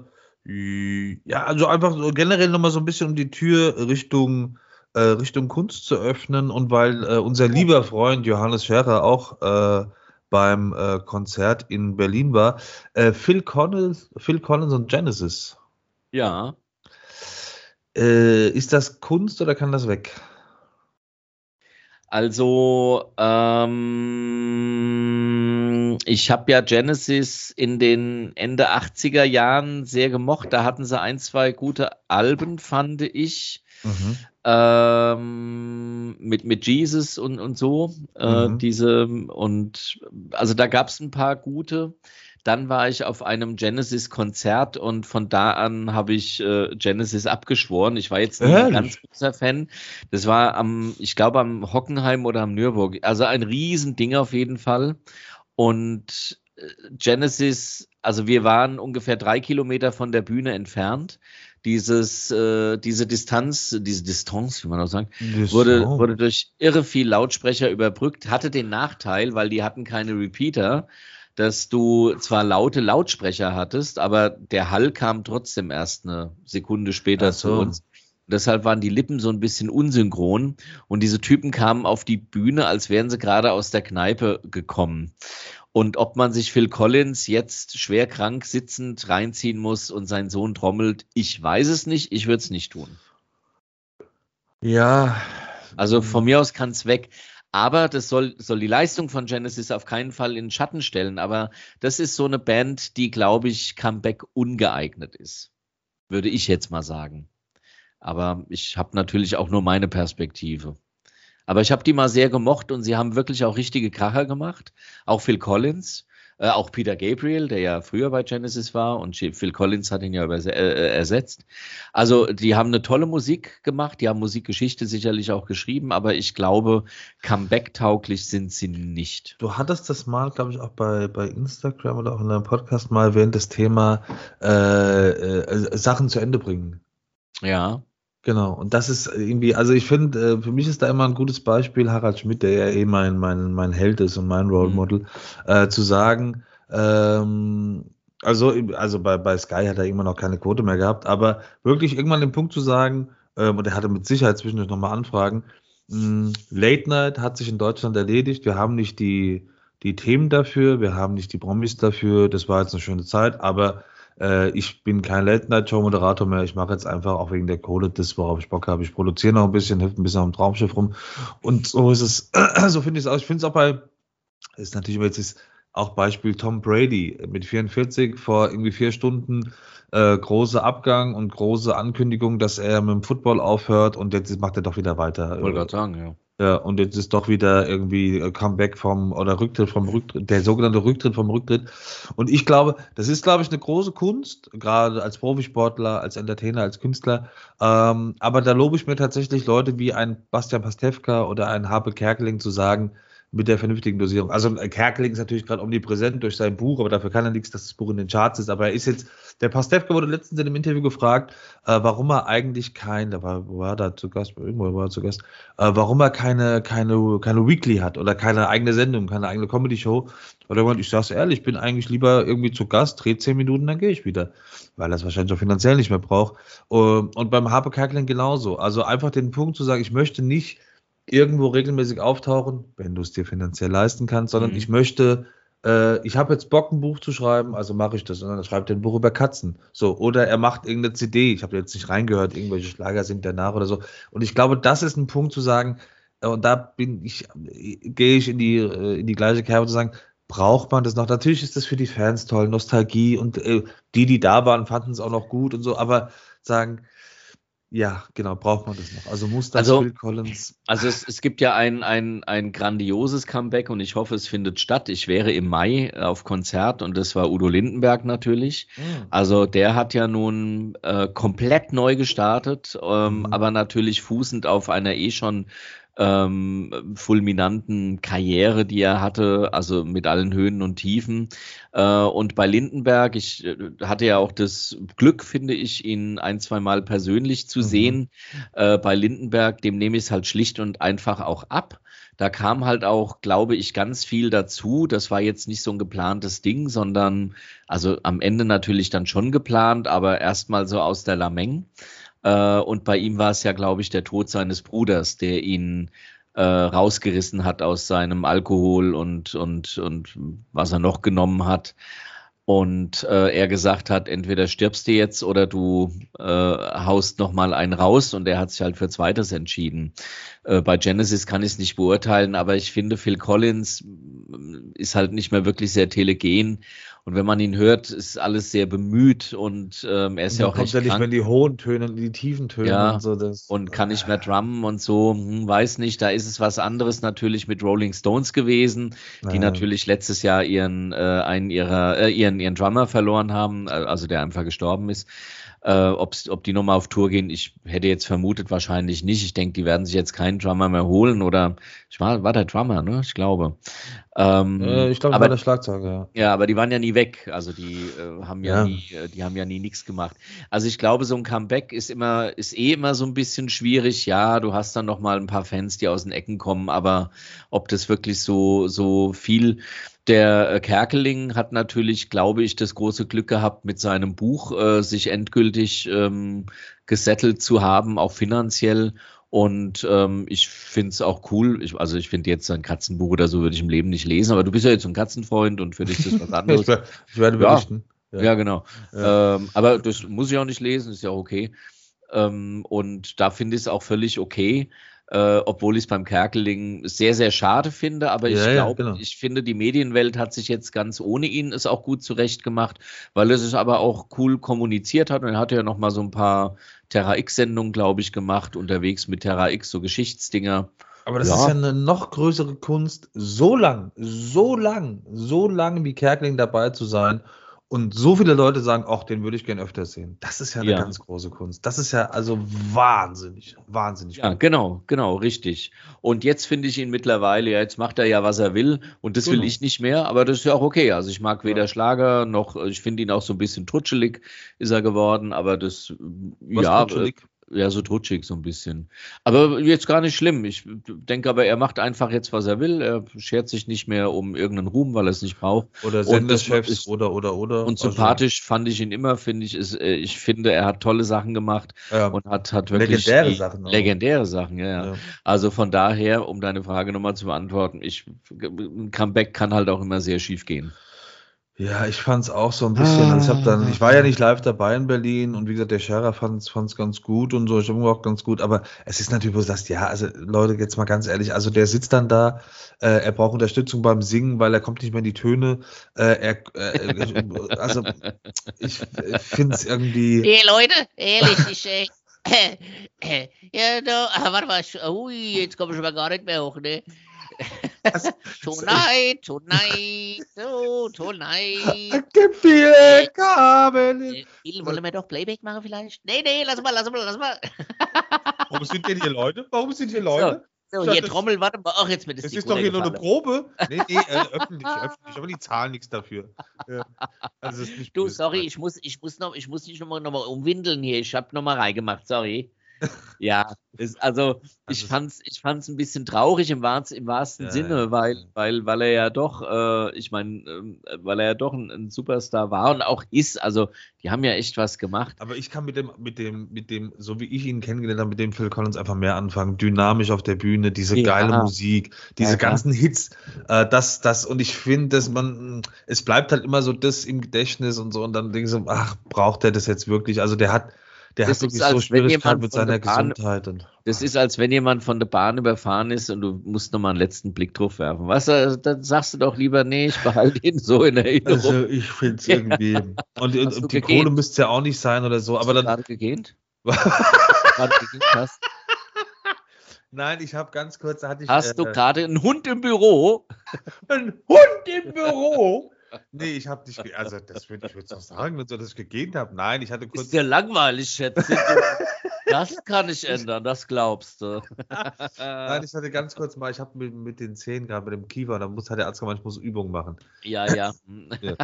B: ja, also einfach so generell nochmal so ein bisschen um die Tür Richtung, äh, Richtung Kunst zu öffnen und weil äh, unser lieber Freund Johannes Scherer auch äh, beim äh, Konzert in Berlin war, äh, Phil Collins, Phil Collins und Genesis.
A: Ja.
B: Äh, ist das Kunst oder kann das weg?
A: Also, ähm, ich habe ja Genesis in den Ende 80er Jahren sehr gemocht. Da hatten sie ein, zwei gute Alben, fand ich.
B: Mhm.
A: ähm, mit, mit Jesus und, und so. Äh,
B: Mhm.
A: diese, und also da gab es ein paar gute. Dann war ich auf einem Genesis-Konzert und von da an habe ich äh, Genesis abgeschworen. Ich war jetzt nicht ein ganz großer Fan. Das war am, ich glaube, am Hockenheim oder am Nürburg. Also ein Riesending auf jeden Fall. Und äh, Genesis, also wir waren ungefähr drei Kilometer von der Bühne entfernt. Dieses, äh, diese Distanz, diese Distanz, wie man auch sagt, wurde, wurde durch irre viel Lautsprecher überbrückt, hatte den Nachteil, weil die hatten keine Repeater, dass du zwar laute Lautsprecher hattest, aber der Hall kam trotzdem erst eine Sekunde später
B: so.
A: zu uns. Deshalb waren die Lippen so ein bisschen unsynchron und diese Typen kamen auf die Bühne, als wären sie gerade aus der Kneipe gekommen. Und ob man sich Phil Collins jetzt schwer krank sitzend reinziehen muss und sein Sohn trommelt, ich weiß es nicht, ich würde es nicht tun.
B: Ja.
A: Also von mir aus kann es weg. Aber das soll, soll die Leistung von Genesis auf keinen Fall in den Schatten stellen. Aber das ist so eine Band, die, glaube ich, Comeback ungeeignet ist. Würde ich jetzt mal sagen. Aber ich habe natürlich auch nur meine Perspektive. Aber ich habe die mal sehr gemocht und sie haben wirklich auch richtige Kracher gemacht. Auch Phil Collins, äh, auch Peter Gabriel, der ja früher bei Genesis war und Phil Collins hat ihn ja überse- äh, ersetzt. Also die haben eine tolle Musik gemacht, die haben Musikgeschichte sicherlich auch geschrieben, aber ich glaube, Comeback-tauglich sind sie nicht.
B: Du hattest das mal, glaube ich, auch bei, bei Instagram oder auch in deinem Podcast mal erwähnt, das Thema äh, äh, Sachen zu Ende bringen.
A: Ja,
B: Genau, und das ist irgendwie, also ich finde, äh, für mich ist da immer ein gutes Beispiel, Harald Schmidt, der ja eh mein, mein, mein Held ist und mein Role
A: Mhm.
B: Model, äh, zu sagen, ähm, also, also bei, bei Sky hat er irgendwann noch keine Quote mehr gehabt, aber wirklich irgendwann den Punkt zu sagen, ähm, und er hatte mit Sicherheit zwischendurch nochmal Anfragen, mh, Late Night hat sich in Deutschland erledigt, wir haben nicht die, die Themen dafür, wir haben nicht die Promis dafür, das war jetzt eine schöne Zeit, aber äh, ich bin kein Late-Night-Show-Moderator mehr. Ich mache jetzt einfach auch wegen der Kohle das, worauf ich Bock habe. Ich produziere noch ein bisschen, hilft ein bisschen am Traumschiff rum. Und so ist es, so finde ich es auch. Ich finde es auch bei, ist natürlich jetzt ist auch Beispiel Tom Brady mit 44 vor irgendwie vier Stunden äh, große Abgang und große Ankündigung, dass er mit dem Football aufhört und jetzt macht er doch wieder weiter.
A: wollte gerade sagen, ja.
B: Ja, und jetzt ist doch wieder irgendwie äh, Comeback vom oder Rücktritt vom Rücktritt, der sogenannte Rücktritt vom Rücktritt. Und ich glaube, das ist, glaube ich, eine große Kunst, gerade als Profisportler, als Entertainer, als Künstler. Ähm, aber da lobe ich mir tatsächlich Leute wie ein Bastian Pastewka oder ein Harpe Kerkeling zu sagen, mit der vernünftigen Dosierung. Also äh, Kerkeling ist natürlich gerade omnipräsent durch sein Buch, aber dafür kann er nichts, dass das Buch in den Charts ist. Aber er ist jetzt, der Pastewka wurde letztens in einem Interview gefragt, äh, warum er eigentlich kein, da war, war da zu Gast, irgendwo war er zu Gast, äh, warum er keine, keine, keine Weekly hat oder keine eigene Sendung, keine eigene Comedy-Show. Oder man, ich sag's ehrlich, ich bin eigentlich lieber irgendwie zu Gast, drehe zehn Minuten, dann gehe ich wieder. Weil er es wahrscheinlich auch finanziell nicht mehr braucht. Ähm, Und beim Harpe Kerkeling genauso. Also einfach den Punkt zu sagen, ich möchte nicht irgendwo regelmäßig auftauchen, wenn du es dir finanziell leisten kannst, sondern
A: Mhm.
B: ich möchte äh, ich habe jetzt Bock, ein Buch zu schreiben, also mache ich das. Und dann schreibt er ein Buch über Katzen. So, oder er macht irgendeine CD. Ich habe jetzt nicht reingehört, irgendwelche Schlager singt danach oder so. Und ich glaube, das ist ein Punkt zu sagen, äh, und da bin ich, gehe ich in die, äh, in die gleiche Kerbe zu sagen, braucht man das noch? Natürlich ist das für die Fans toll, Nostalgie und äh, die, die da waren, fanden es auch noch gut und so, aber sagen, ja, genau, braucht man das noch. Also muss das
A: Also-
B: Phil Collins.
A: Also es, es gibt ja ein, ein, ein grandioses Comeback und ich hoffe, es findet statt. Ich wäre im Mai auf Konzert und das war Udo Lindenberg natürlich. Also der hat ja nun äh, komplett neu gestartet, ähm,
B: Mhm.
A: aber natürlich fußend auf einer eh schon ähm, fulminanten Karriere, die er hatte, also mit allen Höhen und Tiefen. Äh, und bei Lindenberg, ich äh, hatte ja auch das Glück, finde ich, ihn ein, zwei Mal persönlich zu
B: Mhm.
A: sehen. Äh, bei Lindenberg, dem nehme ich es halt schlicht und einfach auch ab. Da kam halt auch, glaube ich, ganz viel dazu. Das war jetzt nicht so ein geplantes Ding, sondern also am Ende natürlich dann schon geplant, aber erstmal so aus der Lameng. Äh, und bei ihm war es ja, glaube ich, der Tod seines Bruders, der ihn äh, rausgerissen hat aus seinem Alkohol und, und, und was er noch genommen hat. Und äh, er gesagt hat, entweder stirbst du jetzt oder du äh, haust noch mal einen raus. Und er hat sich halt für Zweites entschieden. Äh, bei Genesis kann ich es nicht beurteilen, aber ich finde, Phil Collins mm, ist halt nicht mehr wirklich sehr telegen. Und wenn man ihn hört, ist alles sehr bemüht und ähm, er ist ja
B: Man
A: auch
B: kommt
A: recht
B: ja nicht
A: krank.
B: mehr in die hohen Töne, in die tiefen Töne
A: Ja,
B: und so. Das,
A: und kann nicht mehr drummen und so, hm, weiß nicht, da ist es was anderes natürlich mit Rolling Stones gewesen, die
B: Ja.
A: natürlich letztes Jahr ihren äh, einen ihrer äh, ihren ihren Drummer verloren haben, äh, also der einfach gestorben ist. Äh, ob's, ob die nochmal auf Tour gehen, ich hätte jetzt vermutet wahrscheinlich nicht. Ich denke, die werden sich jetzt keinen Drummer mehr holen oder ich war, war der Drummer, ne? Ich glaube. Ähm,
B: Äh, ich glaube,
A: aber
B: war der Schlagzeuger, ja.
A: ja, aber die waren ja nie weg. Also die äh, haben ja,
B: Ja.
A: nie, äh, die haben ja nie nichts gemacht. Also ich glaube, so ein Comeback ist immer, ist eh immer so ein bisschen schwierig. Ja, du hast dann noch mal ein paar Fans, die aus den Ecken kommen, aber ob das wirklich so so viel der äh, Kerkeling hat natürlich, glaube ich, das große Glück gehabt, mit seinem Buch äh, sich endgültig ähm, gesettelt zu haben, auch finanziell. Und ähm, ich finde es auch cool. Ich, also ich finde jetzt ein Katzenbuch oder so würde ich im Leben nicht lesen, aber du bist ja jetzt ein Katzenfreund und für dich ist das was
B: Ich,
A: anderes.
B: ich werde
A: Ja.
B: berichten.
A: Ja, genau.
B: Ja.
A: Ähm, aber das muss ich auch nicht lesen, ist ja auch okay. Ähm, und da finde ich es auch völlig okay, äh, obwohl ich es beim Kerkeling sehr, sehr schade finde. Aber ich
B: Ja, ja,
A: glaube,
B: genau.
A: ich finde, die Medienwelt hat sich jetzt ganz ohne ihn es auch gut zurechtgemacht, weil es es aber auch cool kommuniziert hat. Und er hatte ja noch mal so ein paar Terra X-Sendungen, glaube ich, gemacht, unterwegs mit Terra X, so Geschichtsdinger.
B: Aber das
A: Ja.
B: ist ja eine noch größere Kunst, so lang, so lang, so lang wie Kerkeling dabei zu sein und so viele Leute sagen, ach, den würde ich gern öfter sehen. Das ist ja eine
A: Ja.
B: ganz große Kunst. Das ist ja also wahnsinnig, wahnsinnig.
A: Ja,
B: gut.
A: genau, genau, richtig. Und jetzt finde ich ihn mittlerweile, ja, jetzt macht er ja, was er will. Und das will
B: Genau.
A: ich nicht mehr, aber das ist ja auch okay. Also ich mag weder
B: Ja.
A: Schlager noch, ich finde ihn auch so ein bisschen trutschelig ist er geworden, aber das,
B: Was
A: ja,
B: Kutschelig?
A: Ja, so trutschig so ein bisschen. Aber jetzt gar nicht schlimm. Ich denke aber, er macht einfach jetzt, was er will. Er schert sich nicht mehr um irgendeinen Ruhm, weil er es nicht braucht.
B: oder
A: ist-
B: oder, oder, oder.
A: Und
B: Also,
A: sympathisch fand ich ihn immer, finde ich, ist, äh, ich finde, er hat tolle Sachen gemacht
B: ja,
A: und hat, hat wirklich
B: Legendäre Sachen auch.
A: Legendäre Sachen, ja, ja.
B: ja.
A: Also von daher, um deine Frage nochmal zu beantworten, ich, ein Comeback kann halt auch immer sehr schief gehen.
B: Ja, ich fand es auch so ein bisschen. Also ich habe dann, ich war ja nicht live dabei in Berlin und wie gesagt, der Scherer fand es ganz gut und so, ich habe auch ganz gut, aber es ist natürlich, wo du sagst, ja, also Leute, jetzt mal ganz ehrlich, also der sitzt dann da, äh, er braucht Unterstützung beim Singen, weil er kommt nicht mehr in die Töne. Äh, er, äh, also ich finde es irgendwie.
C: Hey Leute, ehrlich, ich, äh, äh, ja, da, ah, warte mal, ui, jetzt komme ich aber gar nicht mehr hoch, ne? tonight, tonight, oh, tonight.
B: Dir Kabel.
C: Äh, Bill, wollen wir doch Playback machen vielleicht? Nee, nee, lass mal, lass mal, lass mal.
B: Warum sind denn hier Leute? Warum sind hier
C: Leute? So,
B: Ja,
C: hier
B: das-
C: Trommel, warte mal, ach, jetzt wird es
B: Es ist doch hier nur eine. Probe. Nee, nee, äh, öffentlich, öffentlich. Aber die zahlen nichts dafür. Ja. Also es ist nicht
C: Du, sorry, ich muss, ich muss noch, ich muss dich nochmal noch mal umwindeln hier. Ich habe nochmal reingemacht, sorry.
A: Ja, ist, also ich
B: Also-
A: fand's, ich fand's ein bisschen traurig im, wahrz- im wahrsten
B: Ja,
A: Sinne,
B: ja,
A: weil, weil, weil er ja doch, äh, ich meine, ähm, weil er ja doch ein, ein Superstar war und auch ist. Also die haben ja echt was gemacht.
B: Aber ich kann mit dem, mit dem, mit dem, so wie ich ihn kennengelernt habe, mit dem Phil Collins einfach mehr anfangen. Dynamisch auf der Bühne, diese
A: Ja.
B: geile Musik, diese ganzen Hits, äh, das, das, und ich finde, dass man, es bleibt halt immer so das im Gedächtnis und so, und dann ich so, ach, braucht er das jetzt wirklich? Also der hat, der
A: Das
B: hat wirklich
A: ist,
B: so
A: als wenn
B: Schwierigkeiten
A: jemand
B: mit
A: von
B: seiner
A: der Bahn-
B: Gesundheit und.
A: Das ist, als wenn jemand von der Bahn überfahren ist und du musst nochmal einen letzten Blick drauf werfen. Weißt du, dann sagst du doch lieber, nee, ich behalte ihn so in Erinnerung.
B: Also ich finde es
A: Ja.
B: irgendwie. Und, und,
A: du
B: und die
A: gegeben?
B: Kohle müsste es ja auch nicht sein oder so, aber
A: Hast du
B: dann.
A: gerade gegähnt? Gerade gegähnt hast?
B: Nein, ich habe ganz kurz, hatte ich.
A: Hast du
B: äh,
A: gerade einen Hund im Büro?
B: Ein Hund im Büro? Nee, ich habe nicht, also das würde ich jetzt noch sagen, und so, dass ich gegeben habe. Nein, ich hatte kurz.
A: Ist ja langweilig, Schätzchen. Das kann ich ändern, das glaubst du.
B: Nein, ich hatte ganz kurz mal, ich habe mit, mit den Zähnen gerade, mit dem Kiefer, da muss, hat der Arzt gemeint, ich muss Übungen machen.
A: ja, ja.
B: Ge-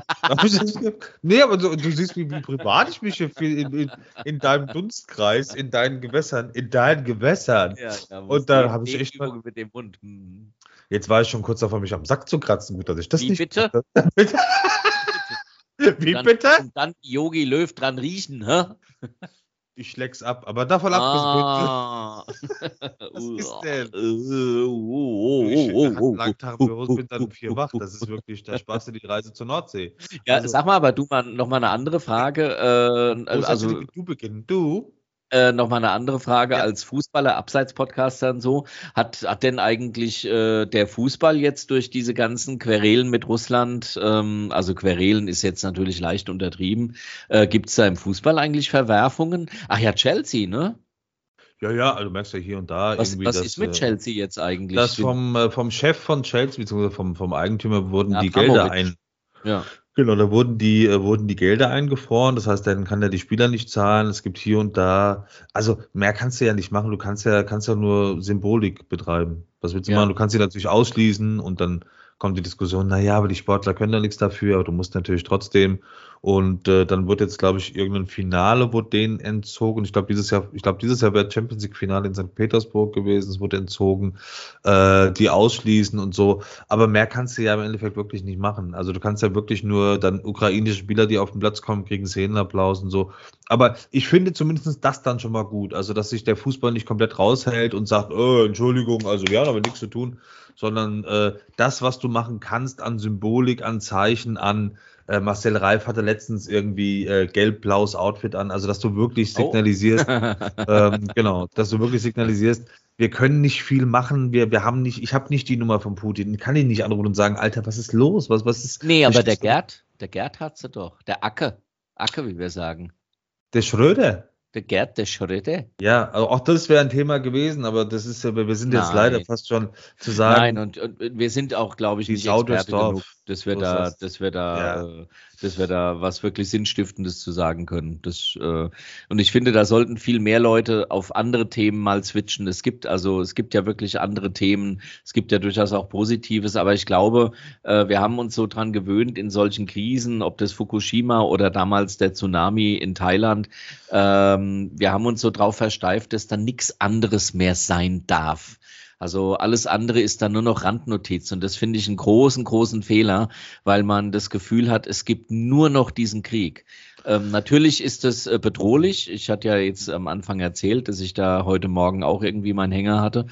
B: nee, aber du, du siehst, wie, wie privat ich mich hier fühle in, in, in deinem Dunstkreis, in deinen Gewässern, in deinen Gewässern.
A: ja, ja
B: Und da habe ich echt mal-
A: Übungen mit dem Hund. Hm.
B: Jetzt war ich schon kurz davor, mich am Sack zu kratzen. Gut, dass ich das
A: Wie
B: nicht.
A: bitte?
B: Bitte? Wie
A: Dann,
B: bitte?
A: Und dann Yogi Löw dran riechen, hä?
B: Ich leck's ab, aber davon abgesehen.
A: Ah.
B: Was ist denn?
A: Uh, uh,
B: Ich
A: uh, uh,
B: hatte
A: uh,
B: einen langen Tag im Büro und bin dann um vier wach. Das ist wirklich, da sparst du die Reise zur Nordsee.
A: Ja,
B: Also-
A: sag mal, aber du mal noch mal eine andere Frage. Äh, also
B: du, du beginnen? Du?
A: Äh, noch mal eine andere Frage
B: Ja.
A: als Fußballer, Abseits-Podcaster und so. Hat, hat denn eigentlich äh, der Fußball jetzt durch diese ganzen Querelen mit Russland, ähm, also Querelen ist jetzt natürlich leicht untertrieben, äh, gibt es da im Fußball eigentlich Verwerfungen? Ach ja, Chelsea, ne?
B: Ja, ja, also du merkst ja hier und da
A: Was,
B: irgendwie.
A: was
B: dass,
A: ist mit
B: äh,
A: Chelsea jetzt eigentlich?
B: Das vom, äh, vom Chef von Chelsea, beziehungsweise vom, vom Eigentümer, wurden
A: Ja,
B: die Gelder ein.
A: ja.
B: Genau, da wurden die, äh, wurden die Gelder eingefroren. Das heißt, dann kann er die Spieler nicht zahlen. Es gibt hier und da, also mehr kannst du ja nicht machen. Du kannst ja, kannst ja nur Symbolik betreiben. Was willst du
A: Ja.
B: machen? Du kannst sie natürlich ausschließen und dann kommt die Diskussion, na ja, aber die Sportler können da nichts dafür, aber du musst natürlich trotzdem. Und äh, dann wird jetzt, glaube ich, irgendein Finale wurde denen entzogen. Ich glaube, dieses Jahr, ich glaube, dieses Jahr wäre Champions League Finale in St. Petersburg gewesen. Es wurde entzogen, äh, die ausschließen und so. Aber mehr kannst du ja im Endeffekt wirklich nicht machen. Also du kannst ja wirklich nur dann ukrainische Spieler, die auf den Platz kommen, kriegen Szenenapplaus und so. Aber ich finde zumindest das dann schon mal gut. Also, dass sich der Fußball nicht komplett raushält und sagt, oh, Entschuldigung, also wir haben aber nichts zu tun, sondern äh, das, was du machen kannst an Symbolik, an Zeichen, an äh, Marcel Reif hatte letztens irgendwie äh, gelb-blaues Outfit an, also dass du wirklich
A: Oh.
B: signalisierst, ähm, genau, dass du wirklich signalisierst, wir können nicht viel machen, wir, wir haben nicht, ich habe nicht die Nummer von Putin, ich kann ihn nicht anrufen und sagen, Alter, was ist los? Was, was ist.
A: Nee, aber der? Gerd, der Gerd hat sie doch. Der Acke. Acke, wie wir sagen.
B: Der Schröder.
A: Der der Schritte.
B: Ja, also auch das wäre ein Thema gewesen, aber das ist ja, wir sind jetzt
A: Nein.
B: leider fast schon zu sagen.
A: Nein, und, und wir sind auch, glaube ich, nicht
B: Sau durchs
A: Experte genug, dass wir da,
B: das.
A: dass wir da,
B: Ja.
A: äh, dass wir da was wirklich Sinnstiftendes zu sagen können. Das, äh, und ich finde, da sollten viel mehr Leute auf andere Themen mal switchen. Es gibt also, es gibt ja wirklich andere Themen. Es gibt ja durchaus auch Positives, aber ich glaube, äh, wir haben uns so dran gewöhnt in solchen Krisen, ob das Fukushima oder damals der Tsunami in Thailand. Ähm, wir haben uns so drauf versteift, dass da nichts anderes mehr sein darf. Also alles andere ist dann nur noch Randnotiz und das finde ich einen großen, großen Fehler, weil man das Gefühl hat, es gibt nur noch diesen Krieg. Ähm, natürlich ist es äh, bedrohlich. Ich hatte ja jetzt am Anfang erzählt, dass ich da heute Morgen auch irgendwie meinen Hänger hatte.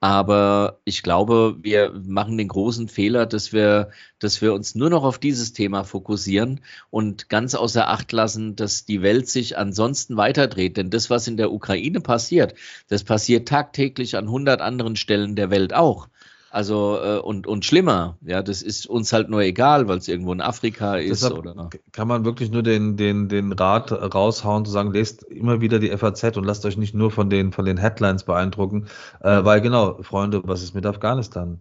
A: Aber ich glaube, wir machen den großen Fehler, dass wir, dass wir uns nur noch auf dieses Thema fokussieren und ganz außer Acht lassen, dass die Welt sich ansonsten weiterdreht. Denn das, was in der Ukraine passiert, das passiert tagtäglich an hundert anderen Stellen der Welt auch. Also äh, und, und schlimmer, ja, das ist uns halt nur egal, weil es irgendwo in Afrika ist
B: Deshalb
A: oder.
B: kann man wirklich nur den, den, den Rat raushauen, zu sagen, lest immer wieder die FAZ und lasst euch nicht nur von den, von den Headlines beeindrucken, äh, weil genau, Freunde, was ist mit Afghanistan?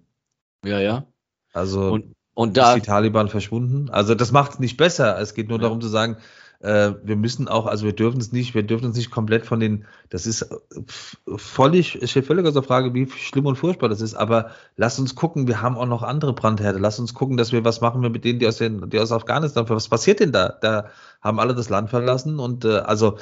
A: Ja, ja.
B: Also
A: Und, und
B: ist
A: da,
B: die Taliban verschwunden? Also das macht es nicht besser. Es geht nur
A: Ja.
B: darum zu sagen, äh, wir müssen auch, also wir dürfen es nicht, wir dürfen uns nicht komplett von den, das ist äh, völlig, ich stehe völlig außer Frage, wie schlimm und furchtbar das ist, aber lasst uns gucken, wir haben auch noch andere Brandherde. Lasst uns gucken, dass wir was machen wir mit denen, die aus den, die aus Afghanistan, was passiert denn da? Da haben alle das Land verlassen und äh, also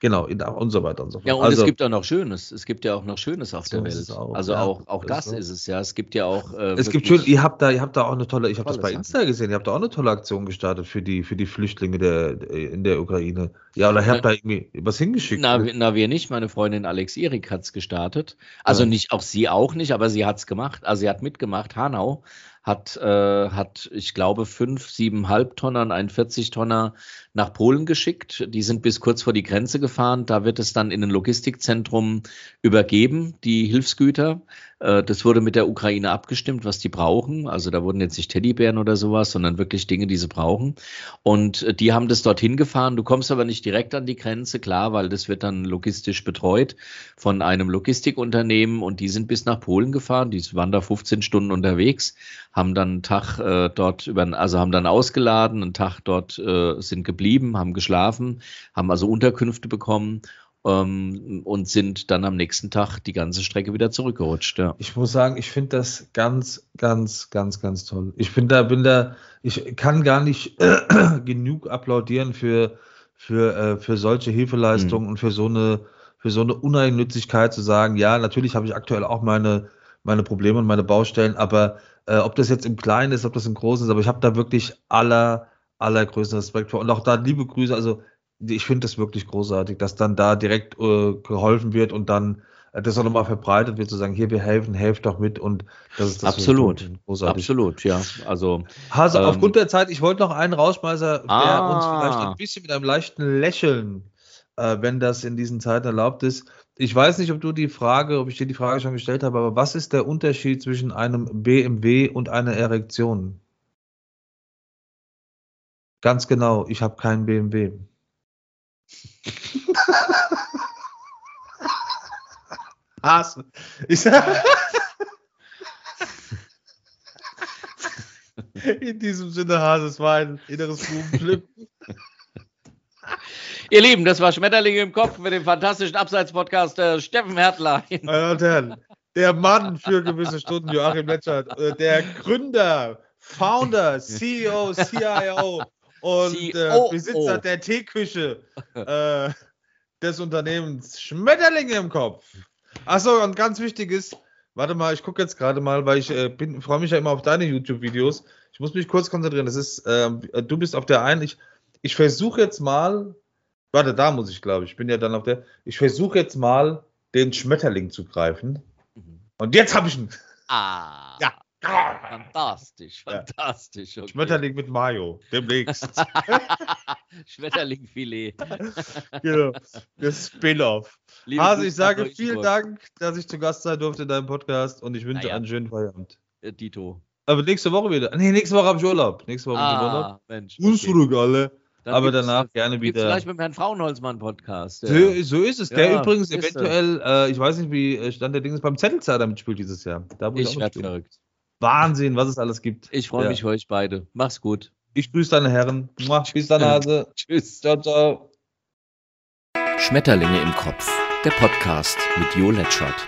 B: Genau, in, und so weiter und so fort.
A: Ja, und
B: also,
A: es gibt auch noch Schönes. Es gibt ja auch noch Schönes auf
B: So
A: der Welt.
B: auch,
A: also
B: ja.
A: auch, auch
B: Das
A: das
B: ist
A: ist es ja. Es gibt ja auch. Äh,
B: es gibt schön, ihr habt da, ihr habt da auch eine tolle, ich habe das bei. Insta gesehen, ihr habt da auch eine tolle Aktion gestartet für die, für die Flüchtlinge der, in der Ukraine. Ja, oder ihr habt da irgendwie was hingeschickt.
A: Na, wir- na, wir nicht. Meine Freundin Alex Erik hat es gestartet. Also
B: Ja.
A: nicht, auch sie auch nicht, aber sie hat es gemacht. Also sie hat mitgemacht. Hanau hat, äh, hat, ich glaube, fünf, sieben Halbtonner und einen 40 Tonner nach Polen geschickt. Die sind bis kurz vor die Grenze gefahren. Da wird es dann in ein Logistikzentrum übergeben, die Hilfsgüter. Äh, Das wurde mit der Ukraine abgestimmt, was die brauchen. Also da wurden jetzt nicht Teddybären oder sowas, sondern wirklich Dinge, die sie brauchen. Und äh, die haben das dorthin gefahren. Du kommst aber nicht direkt an die Grenze, klar, weil das wird dann logistisch betreut von einem Logistikunternehmen und die sind bis nach Polen gefahren. Die waren da 15 Stunden unterwegs, haben dann einen Tag äh, dort über, also haben dann ausgeladen, einen Tag dort äh, sind geblieben, haben geschlafen, haben also Unterkünfte bekommen ähm, und sind dann am nächsten Tag die ganze Strecke wieder zurückgerutscht. Ja.
B: Ich muss sagen, ich finde das ganz, ganz, ganz, ganz toll. Ich bin da, bin da, ich kann gar nicht genug applaudieren für, für, äh, für solche Hilfeleistungen und für so eine, für so eine Uneigennützigkeit zu sagen, ja, natürlich habe ich aktuell auch meine, meine Probleme und meine Baustellen, aber äh, ob das jetzt im Kleinen ist, ob das im Großen ist, aber ich habe da wirklich aller, allergrößten Respekt vor. Und auch da liebe Grüße, also ich finde das wirklich großartig, dass dann da direkt äh, geholfen wird und dann äh, das auch nochmal verbreitet wird, zu sagen, hier, wir helfen, helft doch mit und das ist das
A: Absolut.
B: großartig.
A: Absolut, ja. Also
B: Hase,
A: Ähm,
B: aufgrund der Zeit, ich wollte noch einen rausschmeißen, der
A: Ah.
B: uns vielleicht ein bisschen mit einem leichten Lächeln, äh, wenn das in diesen Zeiten erlaubt ist. Ich weiß nicht, ob du die Frage, ob ich dir die Frage schon gestellt habe, aber was ist der Unterschied zwischen einem BMW und einer Erektion? Ganz genau, ich habe keinen BMW. Hase. Ich sag, In diesem Sinne, Hase, es war ein inneres Blumenpflücken.
A: Ihr Lieben, das war Schmetterlinge im Kopf mit dem fantastischen Abseits-Podcast äh, Steffen Hertler.
B: Meine Damen und Herren, der Mann für gewisse Stunden, Joachim Letschert, äh, der Gründer, Founder, CEO, CIO und äh. Besitzer der Teeküche äh, des Unternehmens Schmetterlinge im Kopf. Achso, und ganz wichtig ist, warte mal, ich gucke jetzt gerade mal, weil ich äh, freue mich ja immer auf deine YouTube-Videos. Ich muss mich kurz konzentrieren. Das ist, ähm, du bist auf der einen. Ich, ich versuche jetzt mal, warte, da muss ich, glaube ich. Ich bin ja dann auf der. Ich versuche jetzt mal, den Schmetterling zu greifen. Und jetzt habe ich ihn.
A: Ah,
B: Ja.
A: Fantastisch, fantastisch. Okay.
B: Schmetterling mit Mayo, demnächst.
A: Schmetterlingfilet.
B: genau. Das Spin-off. Hase,
A: Grüße
B: ich sage vielen. Dank, dass ich zu Gast sein durfte in deinem Podcast und ich wünsche
A: Naja.
B: einen schönen Feierabend.
A: Äh, Dito.
B: Aber nächste Woche wieder. Nee, nächste Woche habe ich Urlaub. Nächste Woche ich Urlaub.
A: Ah, Mensch. Okay.
B: alle.
A: Dann
B: aber danach gerne wieder.
A: vielleicht mit dem Herrn Frauenholzmann Podcast.
B: So,
A: Ja.
B: so ist es. Der
A: Ja,
B: übrigens eventuell, äh, ich weiß nicht, wie äh, Stand der Dinge ist, beim Zettelzahler mitspielt dieses Jahr.
A: Ich werde verrückt.
B: Wahnsinn, was es alles gibt.
A: Ich freue
B: Ja.
A: mich für euch beide. Mach's gut.
B: Ich grüße deine Herren. Muah, Bis dann, Hase.
A: Tschüss.
B: Ciao, ciao.
D: Schmetterlinge im Kopf, der Podcast mit Jo Letschert.